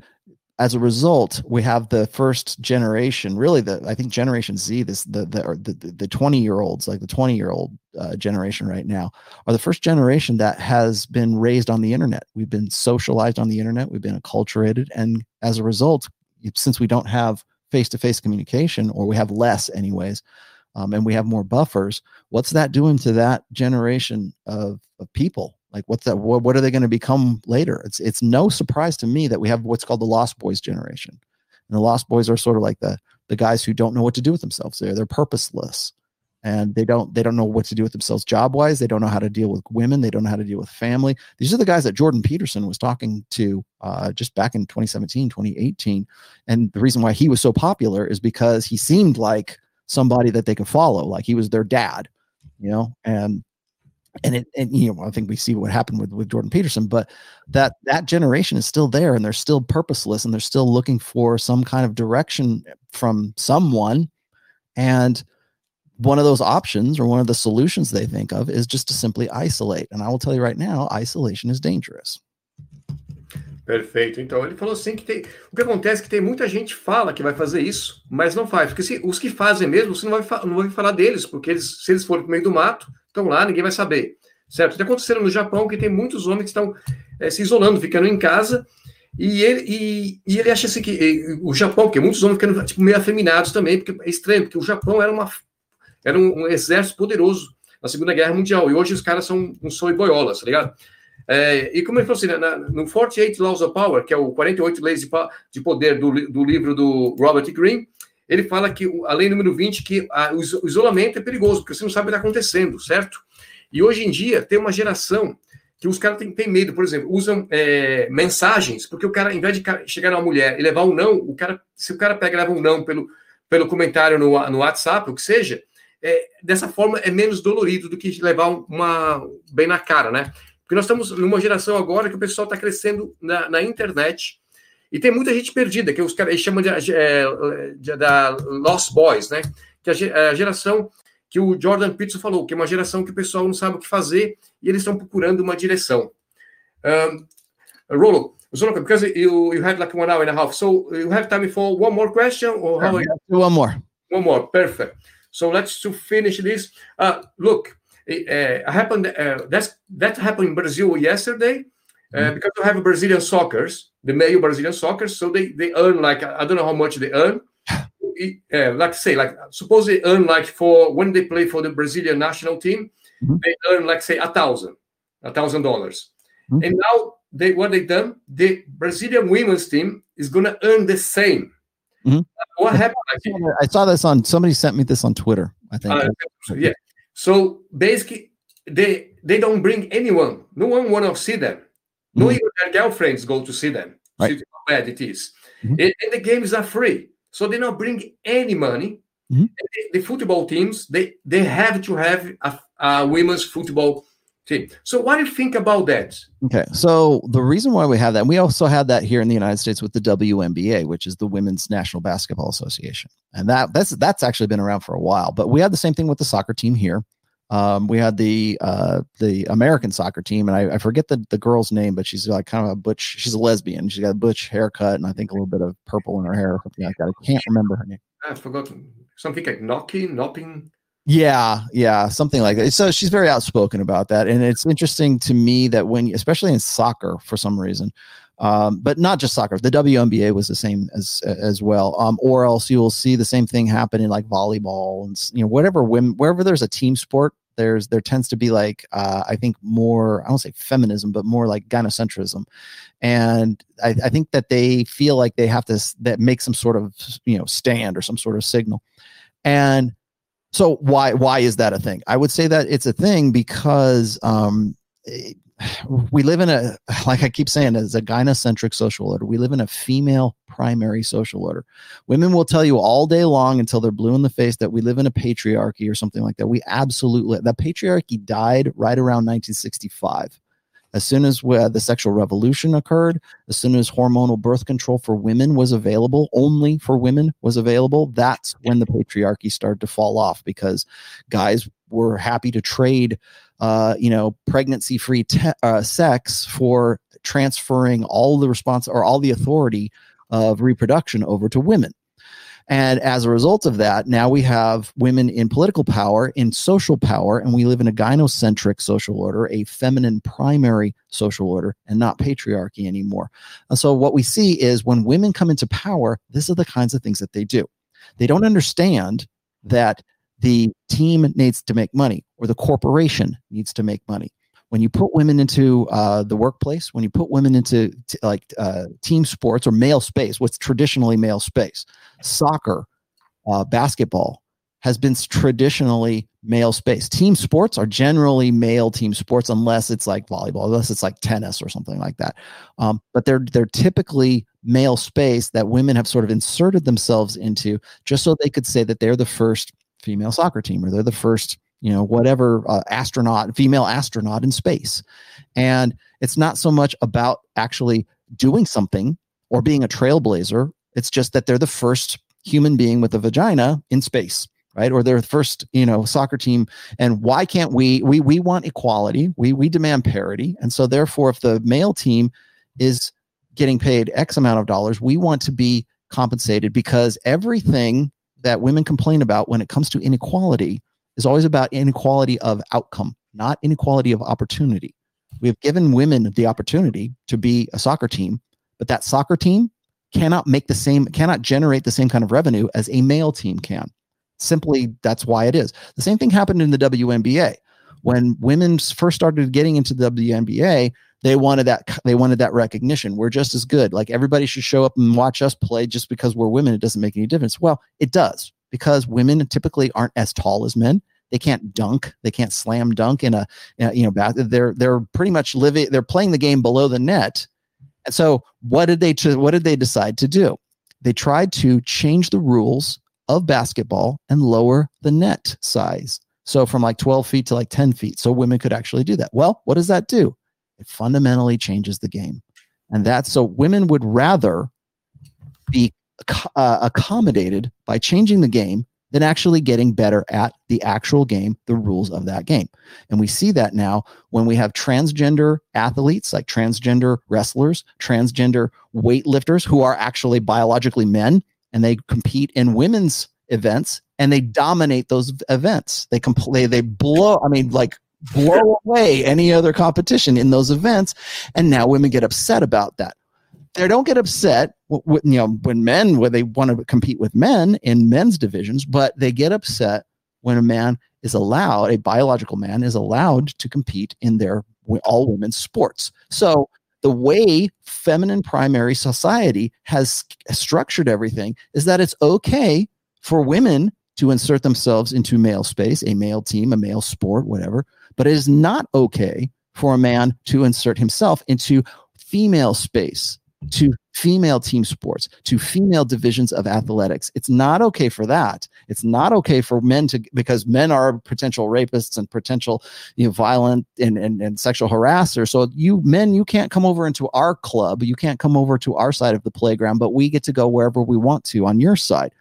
as a result, we have the first generation, really the I think Generation Z, this the the the twenty year olds, like the twenty year old uh, generation right now, are the first generation that has been raised on the internet. We've been socialized on the internet. We've been acculturated, and as a result, since we don't have face to face communication, or we have less, anyways, um, and we have more buffers, what's that doing to that generation of of people? Like what's that? What, what are they going to become later? It's it's no surprise to me that we have what's called the Lost Boys generation, and the Lost Boys are sort of like the the guys who don't know what to do with themselves. They're they're purposeless, and they don't they don't know what to do with themselves job wise. They don't know how to deal with women. They don't know how to deal with family. These are the guys that Jordan Peterson was talking to uh, just back in 2017, 2018, and the reason why he was so popular is because he seemed like somebody that they could follow, like he was their dad, you know, and and it and you know I think we see what happened with with Jordan Peterson, but that that generation is still there and they're still purposeless and they're still looking for some kind of direction from someone and one of those options or one of the solutions they think of is just to simply isolate. And I will tell you right now, isolation is dangerous. Perfeito. Então ele falou assim que tem. O que acontece é que tem muita gente fala que vai fazer isso, mas não faz. Porque se, os que fazem mesmo, você não vai, não vai falar deles, porque eles, se eles forem para o meio do mato, estão lá, ninguém vai saber. Certo? Está acontecendo no Japão que tem muitos homens que estão é, se isolando, ficando em casa. E ele, e, e ele acha assim que e, o Japão, porque muitos homens ficando tipo, meio afeminados também, porque é estranho, porque o Japão era, uma, era um, um exército poderoso na Segunda Guerra Mundial, e hoje os caras são um sonho boiolas, tá ligado? É, e como ele falou assim, na, no 48 Laws of Power, que é o 48 Leis de, de Poder do, do livro do Robert Greene, ele fala que a lei número 20, que a, o isolamento é perigoso, porque você não sabe o que está acontecendo, certo? E hoje em dia tem uma geração que os caras têm, medo, por exemplo, usam é, mensagens, porque o cara, em vez de chegar numa mulher e levar um não, o cara, se o cara pega leva um não pelo, pelo comentário no, no WhatsApp, o que seja, é, dessa forma é menos dolorido do que levar uma bem na cara, né? Porque nós estamos numa geração agora que o pessoal está crescendo na, na, internet e tem muita gente perdida, que os caras chamam de, é, de, da Lost Boys, né? Que a, a geração que o Jordan Peterson falou, que é uma geração que o pessoal não sabe o que fazer e eles estão procurando uma direção. Um, Rolo, Zonoka, because you, you had like one hour and a half, so you have time for one more question? Or how one more. One more, perfect. So let's to finish this. Uh, look, uh, happened uh, that's that happened in Brazil yesterday uh, mm-hmm. because we have Brazilian soccer, the male Brazilian soccer, so they they earn like I don't know how much they earn. (sighs) Uh, like say like suppose they earn like for when they play for the Brazilian national team, mm-hmm. they earn like say a thousand, a thousand dollars, mm-hmm. and now they what they done the Brazilian women's team is gonna earn the same. Mm-hmm. What happened? I saw this on somebody sent me this on Twitter. I think. Uh, yeah, so basically, they they don't bring anyone. No one want to see them. No mm-hmm. even their girlfriends go to see them. Right. See how bad it is. Mm-hmm. And, and, the games are free, so they don't bring any money. Mm-hmm. The, the, football teams they they have to have a, a women's football team. So what do you think about that? Okay, so the reason why we have that, we also had that here in the United States with the WNBA, which is the Women's National Basketball Association, and that that's that's actually been around for a while. But we had the same thing with the soccer team here. Um, we had the uh, the American soccer team, and I, I, forget the, the girl's name, but she's like kind of a butch. She's a lesbian. She's got a butch haircut, and I think a little bit of purple in her hair or something like that. I can't remember her name. I've forgotten something like knocking, knocking. Yeah, yeah, something like that. So she's very outspoken about that, and it's interesting to me that when, especially in soccer, for some reason, um, but not just soccer, the WNBA was the same as as well. Um, or else you will see the same thing happen in like volleyball and you know whatever women wherever there's a team sport. There's there tends to be like uh, I think more I don't say feminism, but more like gynocentrism, and I, I think that they feel like they have to that make some sort of you know stand or some sort of signal, and so why why is that a thing? I would say that it's a thing because um, we live in a (laughs) like I keep saying, it's a gynocentric social order. We live in a female primary social order. Women will tell you all day long until they're blue in the face that we live in a patriarchy or something like that. We absolutely that patriarchy died right around 1965. As soon as uh, the sexual revolution occurred, as soon as hormonal birth control for women was available, only for women was available, that's when the patriarchy started to fall off because guys were happy to trade, uh, you know, pregnancy-free te- uh, sex for transferring all the response or all the authority of reproduction over to women. And as a result of that, now we have women in political power, in social power, and we live in a gynocentric social order, a feminine primary social order, and not patriarchy anymore. And so what we see is when women come into power, this is the kinds of things that they do. They don't understand that the team needs to make money or the corporation needs to make money when you put women into uh, the workplace, when you put women into t- like uh, team sports or male space, what's traditionally male space, soccer, uh, basketball has been traditionally male space. Team sports are generally male team sports, unless it's like volleyball, unless it's like tennis or something like that. Um, but they're they're typically male space that women have sort of inserted themselves into, just so they could say that they're the first female soccer team or they're the first you know, whatever uh, astronaut, female astronaut in space. And it's not so much about actually doing something or being a trailblazer. It's just that they're the first human being with a vagina in space right or they're the first you know soccer team and why can't we we we want equality we we demand parity and so therefore if the male team is getting paid x amount of dollars we want to be compensated because everything that women complain about when it comes to inequality is always about inequality of outcome not inequality of opportunity. We have given women the opportunity to be a soccer team but that soccer team cannot make the same cannot generate the same kind of revenue as a male team can. Simply that's why it is. The same thing happened in the WNBA when women first started getting into the WNBA they wanted that they wanted that recognition. We're just as good. Like everybody should show up and watch us play just because we're women. It doesn't make any difference. Well it does because women typically aren't as tall as men they can't dunk they can't slam dunk in a you know they're they're pretty much living they're playing the game below the net and so what did they what did they decide to do? They tried to change the rules of basketball and lower the net size. So from like 12 feet to like 10 feet. So women could actually do that. Well, what does that do? It fundamentally changes the game. And that's so women would rather be uh, accommodated by changing the game than actually getting better at the actual game, the rules of that game. And we see that now when we have transgender athletes, like transgender wrestlers, transgender weightlifters who are actually biologically men and they compete in women's events and they dominate those events. They compl- they, they blow, I mean, like blow away any other competition in those events. And now women get upset about that they don't get upset you know when men when they want to compete with men in men's divisions but they get upset when a man is allowed a biological man is allowed to compete in their all women's sports. So the way feminine primary society has structured everything is that it's okay for women to insert themselves into male space a male team a male sport whatever but it is not okay for a man to insert himself into female space to female team sports, to female divisions of athletics. It's not okay for that. It's not okay for men to because men are potential rapists and potential, you know, violent and, and, and sexual harassers. So you men, you can't come over into our club. You can't come over to our side of the playground, but we get to go wherever we want to on your side.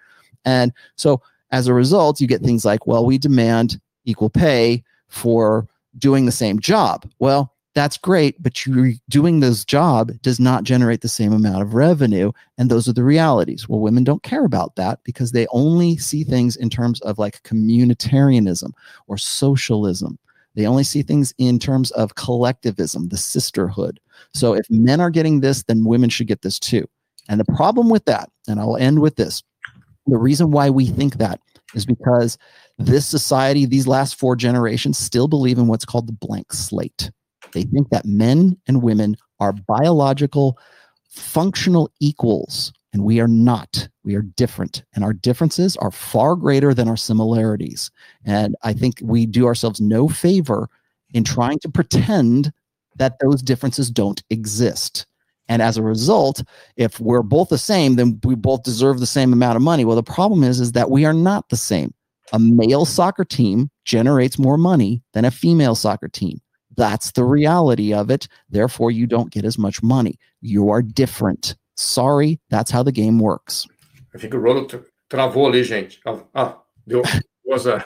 And so as a result, you get things like, well, we demand equal pay for doing the same job. Well, that's great, but you doing this job does not generate the same amount of revenue. And those are the realities. Well, women don't care about that because they only see things in terms of like communitarianism or socialism. They only see things in terms of collectivism, the sisterhood. So if men are getting this, then women should get this too. And the problem with that, and I'll end with this the reason why we think that is because this society, these last four generations, still believe in what's called the blank slate. They think that men and women are biological, functional equals, and we are not. We are different, and our differences are far greater than our similarities. And I think we do ourselves no favor in trying to pretend that those differences don't exist. And as a result, if we're both the same, then we both deserve the same amount of money. Well, the problem is, is that we are not the same. A male soccer team generates more money than a female soccer team. That's the reality of it. Therefore, you don't get as much money. You are different. Sorry, that's how the game works. I think Rolo travou ali, gente. Ah, deu. was a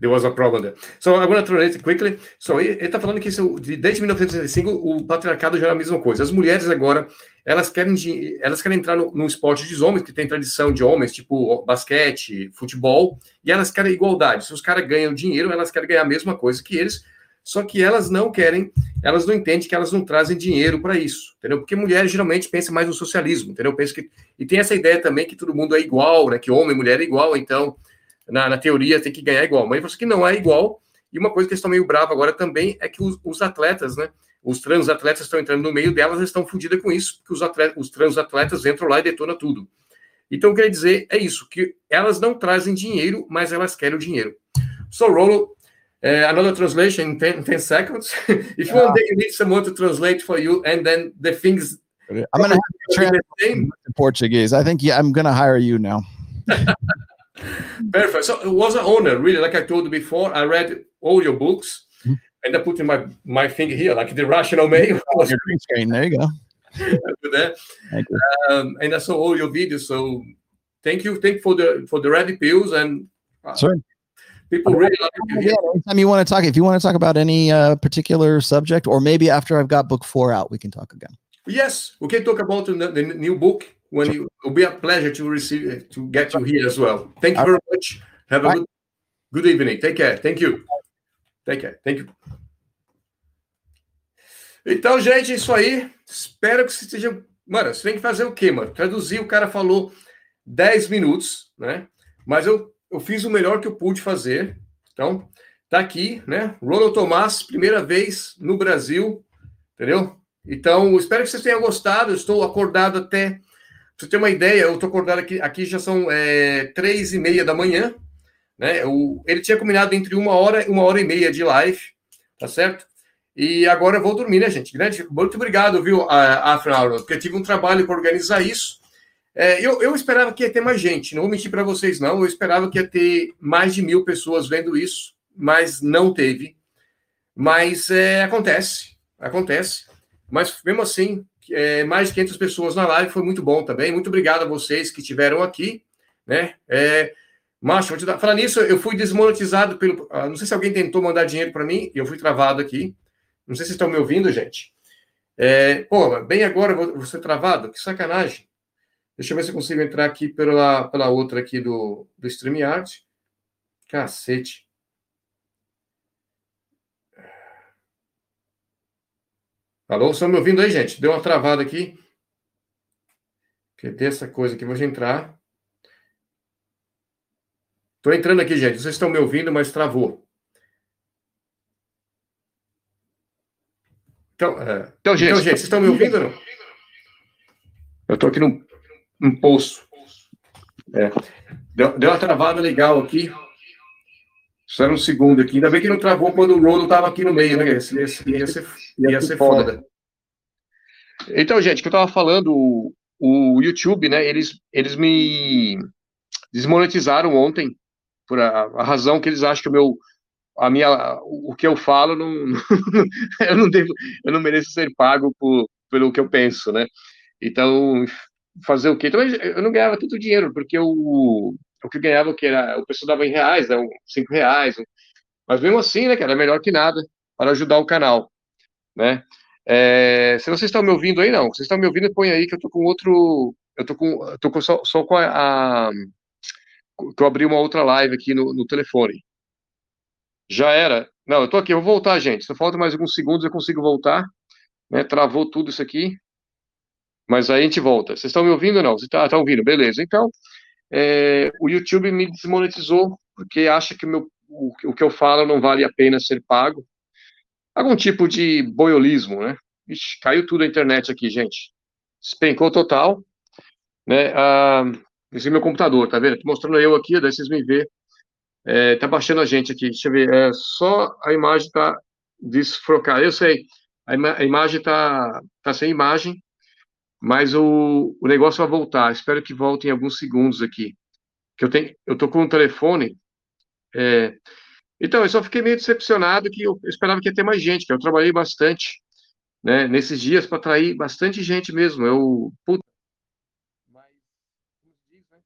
there was a problem there. So I'm going to translate quickly. So ele está falando que isso, desde 1965 o patriarcado já é a mesma coisa. As mulheres agora elas querem elas querem entrar no, no esporte de homens que tem tradição de homens, tipo basquete, futebol, e elas querem igualdade. Se os caras ganham dinheiro, elas querem ganhar a mesma coisa que eles só que elas não querem, elas não entendem que elas não trazem dinheiro para isso, entendeu? Porque mulheres geralmente pensam mais no socialismo, entendeu? Penso que e tem essa ideia também que todo mundo é igual, né? Que homem e mulher é igual, então na, na teoria tem que ganhar igual. Mas que não é igual. E uma coisa que eles estão meio bravos agora também é que os, os atletas, né? Os trans atletas estão entrando no meio delas, estão fodidas com isso, porque os, atletas, os trans atletas entram lá e detonam tudo. Então, quer dizer, é isso, que elas não trazem dinheiro, mas elas querem o dinheiro. So, Rolo, Uh, another translation in 10, 10 seconds. (laughs) if you want, you need someone to translate for you, and then the things. I'm going to have you translate in Portuguese. I think yeah, I'm going to hire you now. (laughs) Perfect. So it was an honor, really. Like I told you before, I read all your books, mm-hmm. and I put in my my finger here, like the Rational Male. (laughs) Your green screen. There you go. there. Thank you. Um, and I saw all your videos. So thank you. Thank you for the for the ready pills and. Uh, sure. People really love you. anytime you want to talk, if you want to talk about any uh, particular subject, or maybe after I've got book four out, we can talk again. Yes, we can talk about the, the new book when you, it will be a pleasure to receive to get you here as well. Thank you very much. Have a good, good evening. Take care. Thank you. Take care. Thank you. Então, gente, isso aí. Espero que você esteja. Mano, você tem que fazer o quê, mano? Traduzir, o cara falou 10 minutos, né? Mas eu, eu fiz o melhor que eu pude fazer. Então, tá aqui, né? Ronald Tomás, primeira vez no Brasil, entendeu? Então, espero que vocês tenham gostado. Eu estou acordado até você ter uma ideia, eu estou acordado aqui, aqui já são é, três e meia da manhã, né? O, ele tinha combinado entre uma hora e uma hora e meia de live, tá certo? E agora eu vou dormir, né, gente? Grande, muito obrigado, viu, Afra porque eu tive um trabalho para organizar isso. É, eu, eu esperava que ia ter mais gente, não vou mentir para vocês, não. Eu esperava que ia ter mais de mil pessoas vendo isso, mas não teve. Mas é, acontece, acontece. Mas mesmo assim, é, mais de 500 pessoas na live, foi muito bom também. Muito obrigado a vocês que estiveram aqui, né? É, Macho, vou te dar... Falar nisso, eu fui desmonetizado pelo. Ah, não sei se alguém tentou mandar dinheiro para mim, eu fui travado aqui. Não sei se estão me ouvindo, gente. É, pô, bem agora eu vou ser travado? Que sacanagem. Deixa eu ver se eu consigo entrar aqui pela, pela outra aqui do, do StreamYard. Cacete. Alô, estão me ouvindo aí, gente? Deu uma travada aqui. Cadê essa coisa aqui? Vou entrar. Estou entrando aqui, gente. Vocês estão me ouvindo, mas travou. Então, é... então, gente, então, gente, vocês estão me ouvindo ou não? Eu estou aqui num, num poço. É. Deu, deu uma travada legal aqui. Só era um segundo aqui. Ainda bem que não travou quando o Rolo estava aqui no meio, né? Ia, ia, ia, ser, ia ser foda. Então, gente, o que eu estava falando, o, o, YouTube, né? Eles, eles me desmonetizaram ontem por a, a, razão que eles acham que o meu a minha o que eu falo não, (laughs) eu não devo eu não mereço ser pago por, pelo que eu penso, né? Então fazer o quê? Então eu não ganhava tanto dinheiro porque o o que ganhava, que era, o pessoal dava em reais, né, cinco reais, mas mesmo assim, né, cara, é melhor que nada para ajudar o canal, né? É, se vocês estão me ouvindo aí, não, vocês estão me ouvindo, põe aí que eu tô com outro, eu tô com, tô com só, só com a, a, que eu abri uma outra live aqui no, no telefone. Já era. Não, eu tô aqui, eu vou voltar, gente. Se falta mais alguns segundos, eu consigo voltar. Né? Travou tudo isso aqui. Mas aí a gente volta. Vocês estão me ouvindo ou não? Você está tá ouvindo? Beleza. Então, é, o YouTube me desmonetizou porque acha que meu, o, o, que eu falo não vale a pena ser pago. Algum tipo de boiolismo, né? Ixi, caiu tudo a internet aqui, gente. Despencou total. Né? Ah, esse é meu computador, tá vendo? Tô mostrando eu aqui, daí vocês me vê. É, tá baixando a gente aqui. Deixa eu ver. É, só a imagem tá desfrocada. Eu sei. A, ima a imagem tá, tá sem imagem mas o, o negócio vai voltar. Espero que volte em alguns segundos aqui. Que eu tenho, eu tô com um telefone. É, então, eu só fiquei meio decepcionado que eu, esperava que ia ter mais gente, que eu trabalhei bastante, né, nesses dias para atrair bastante gente mesmo. Eu. Mas, diz, né,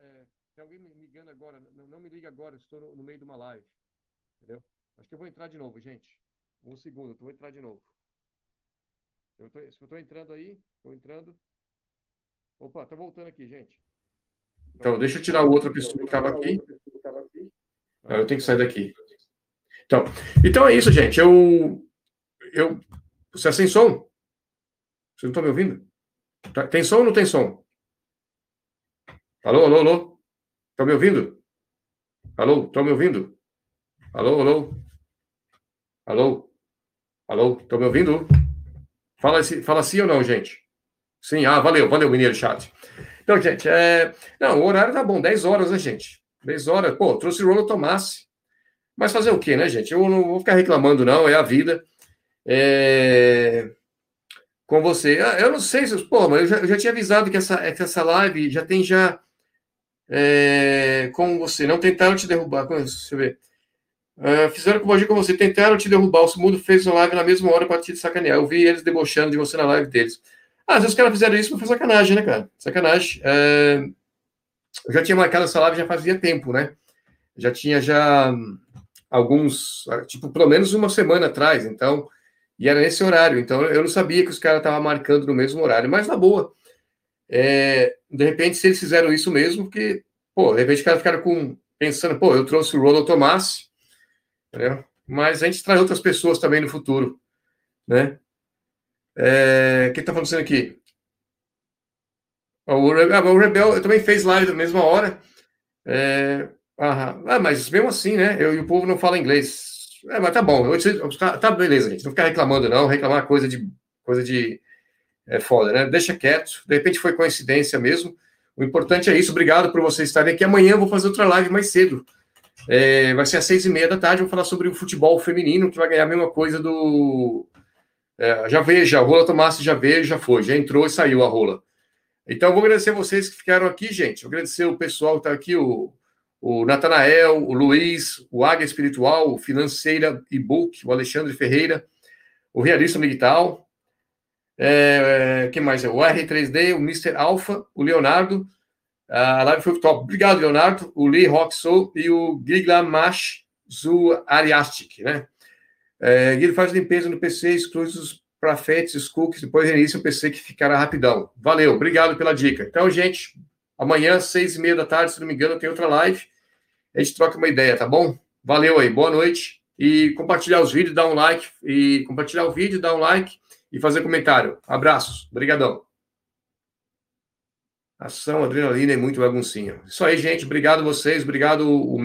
é, tem alguém me ligando agora, não, não me liga agora, estou no, no, meio de uma live, entendeu? Acho que eu vou entrar de novo, gente. Um segundo, eu vou entrar de novo. Eu tô, eu estou entrando aí, estou entrando. Opa, está voltando aqui, gente. Então, deixa eu tirar o outra pessoa que estava aqui. Ah, eu tenho que sair daqui. Então, então é isso, gente. Eu. eu você é sem som? Vocês não estão me ouvindo? Tá, tem som ou não tem som? Alô, alô, alô? Estão me ouvindo? Alô, estão me ouvindo? Alô, alô? Alô? Alô, estão me ouvindo? Fala, fala sim ou não, gente? Sim, ah, valeu, valeu, Mineiro Chat. Então, gente, é... não, o horário tá bom, 10 horas, né, gente? 10 horas, pô, trouxe o Rolo Tomassi. Mas fazer o quê, né, gente? Eu não vou ficar reclamando, não, é a vida. É... Com você. Ah, eu não sei se. Pô, mas eu já, eu já tinha avisado que essa, que essa live já tem já É, com você, não tentaram te derrubar. Deixa eu ver. Uh, fizeram com com você, tentaram te derrubar. O Mundo fez uma live na mesma hora para te sacanear. Eu vi eles debochando de você na live deles. Ah, às vezes os caras fizeram isso para fazer sacanagem, né, cara? Sacanagem. Uh, eu já tinha marcado essa live já fazia tempo, né? Já tinha já alguns, tipo, pelo menos uma semana atrás, então, e era nesse horário. Então, eu não sabia que os caras estavam marcando no mesmo horário, mas na boa. É, de repente, se eles fizeram isso mesmo, porque, pô, de repente os caras ficaram com, pensando, pô, eu trouxe o Rolo Tomassi, entendeu? Mas a gente traz outras pessoas também no futuro, né? É, o que está acontecendo aqui? O Rebel, ah, o Rebel também fez live na mesma hora. É, ah, mas mesmo assim, né? Eu, e o povo não fala inglês. É, mas tá bom. Tá, tá beleza, gente. Não ficar reclamando, não. Reclamar coisa de coisa de é foda, né? Deixa quieto. De repente foi coincidência mesmo. O importante é isso. Obrigado por vocês estarem aqui. Amanhã eu vou fazer outra live mais cedo. É, vai ser às seis e meia da tarde. Vou falar sobre o futebol feminino, que vai ganhar a mesma coisa do. É, já veja, a Rola Tomassi já veio, já foi, já entrou e saiu a rola. Então, vou agradecer vocês que ficaram aqui, gente. Vou agradecer o pessoal que está aqui, o, o Natanael, o Luiz, o Águia Espiritual, o Financeira e Book, o Alexandre Ferreira, o Realista Digital, é, quem mais? O R3D, o Mr. Alpha, o Leonardo. A live foi top. Obrigado, Leonardo. O Lee Roxo e o Giglamash Zuariastic, né? É, Guilherme faz limpeza no PC, exclui os prafetes, os cookies, depois reinicia o PC que ficará rapidão. Valeu, obrigado pela dica. Então, gente, amanhã, seis e meia da tarde, se não me engano, tem outra live. A gente troca uma ideia, tá bom? Valeu aí, boa noite. E compartilhar os vídeos, dar um like. E compartilhar o vídeo, dar um like e fazer comentário. Abraços. Obrigadão. Ação, adrenalina e muito baguncinha. Isso aí, gente. Obrigado vocês. Obrigado, o.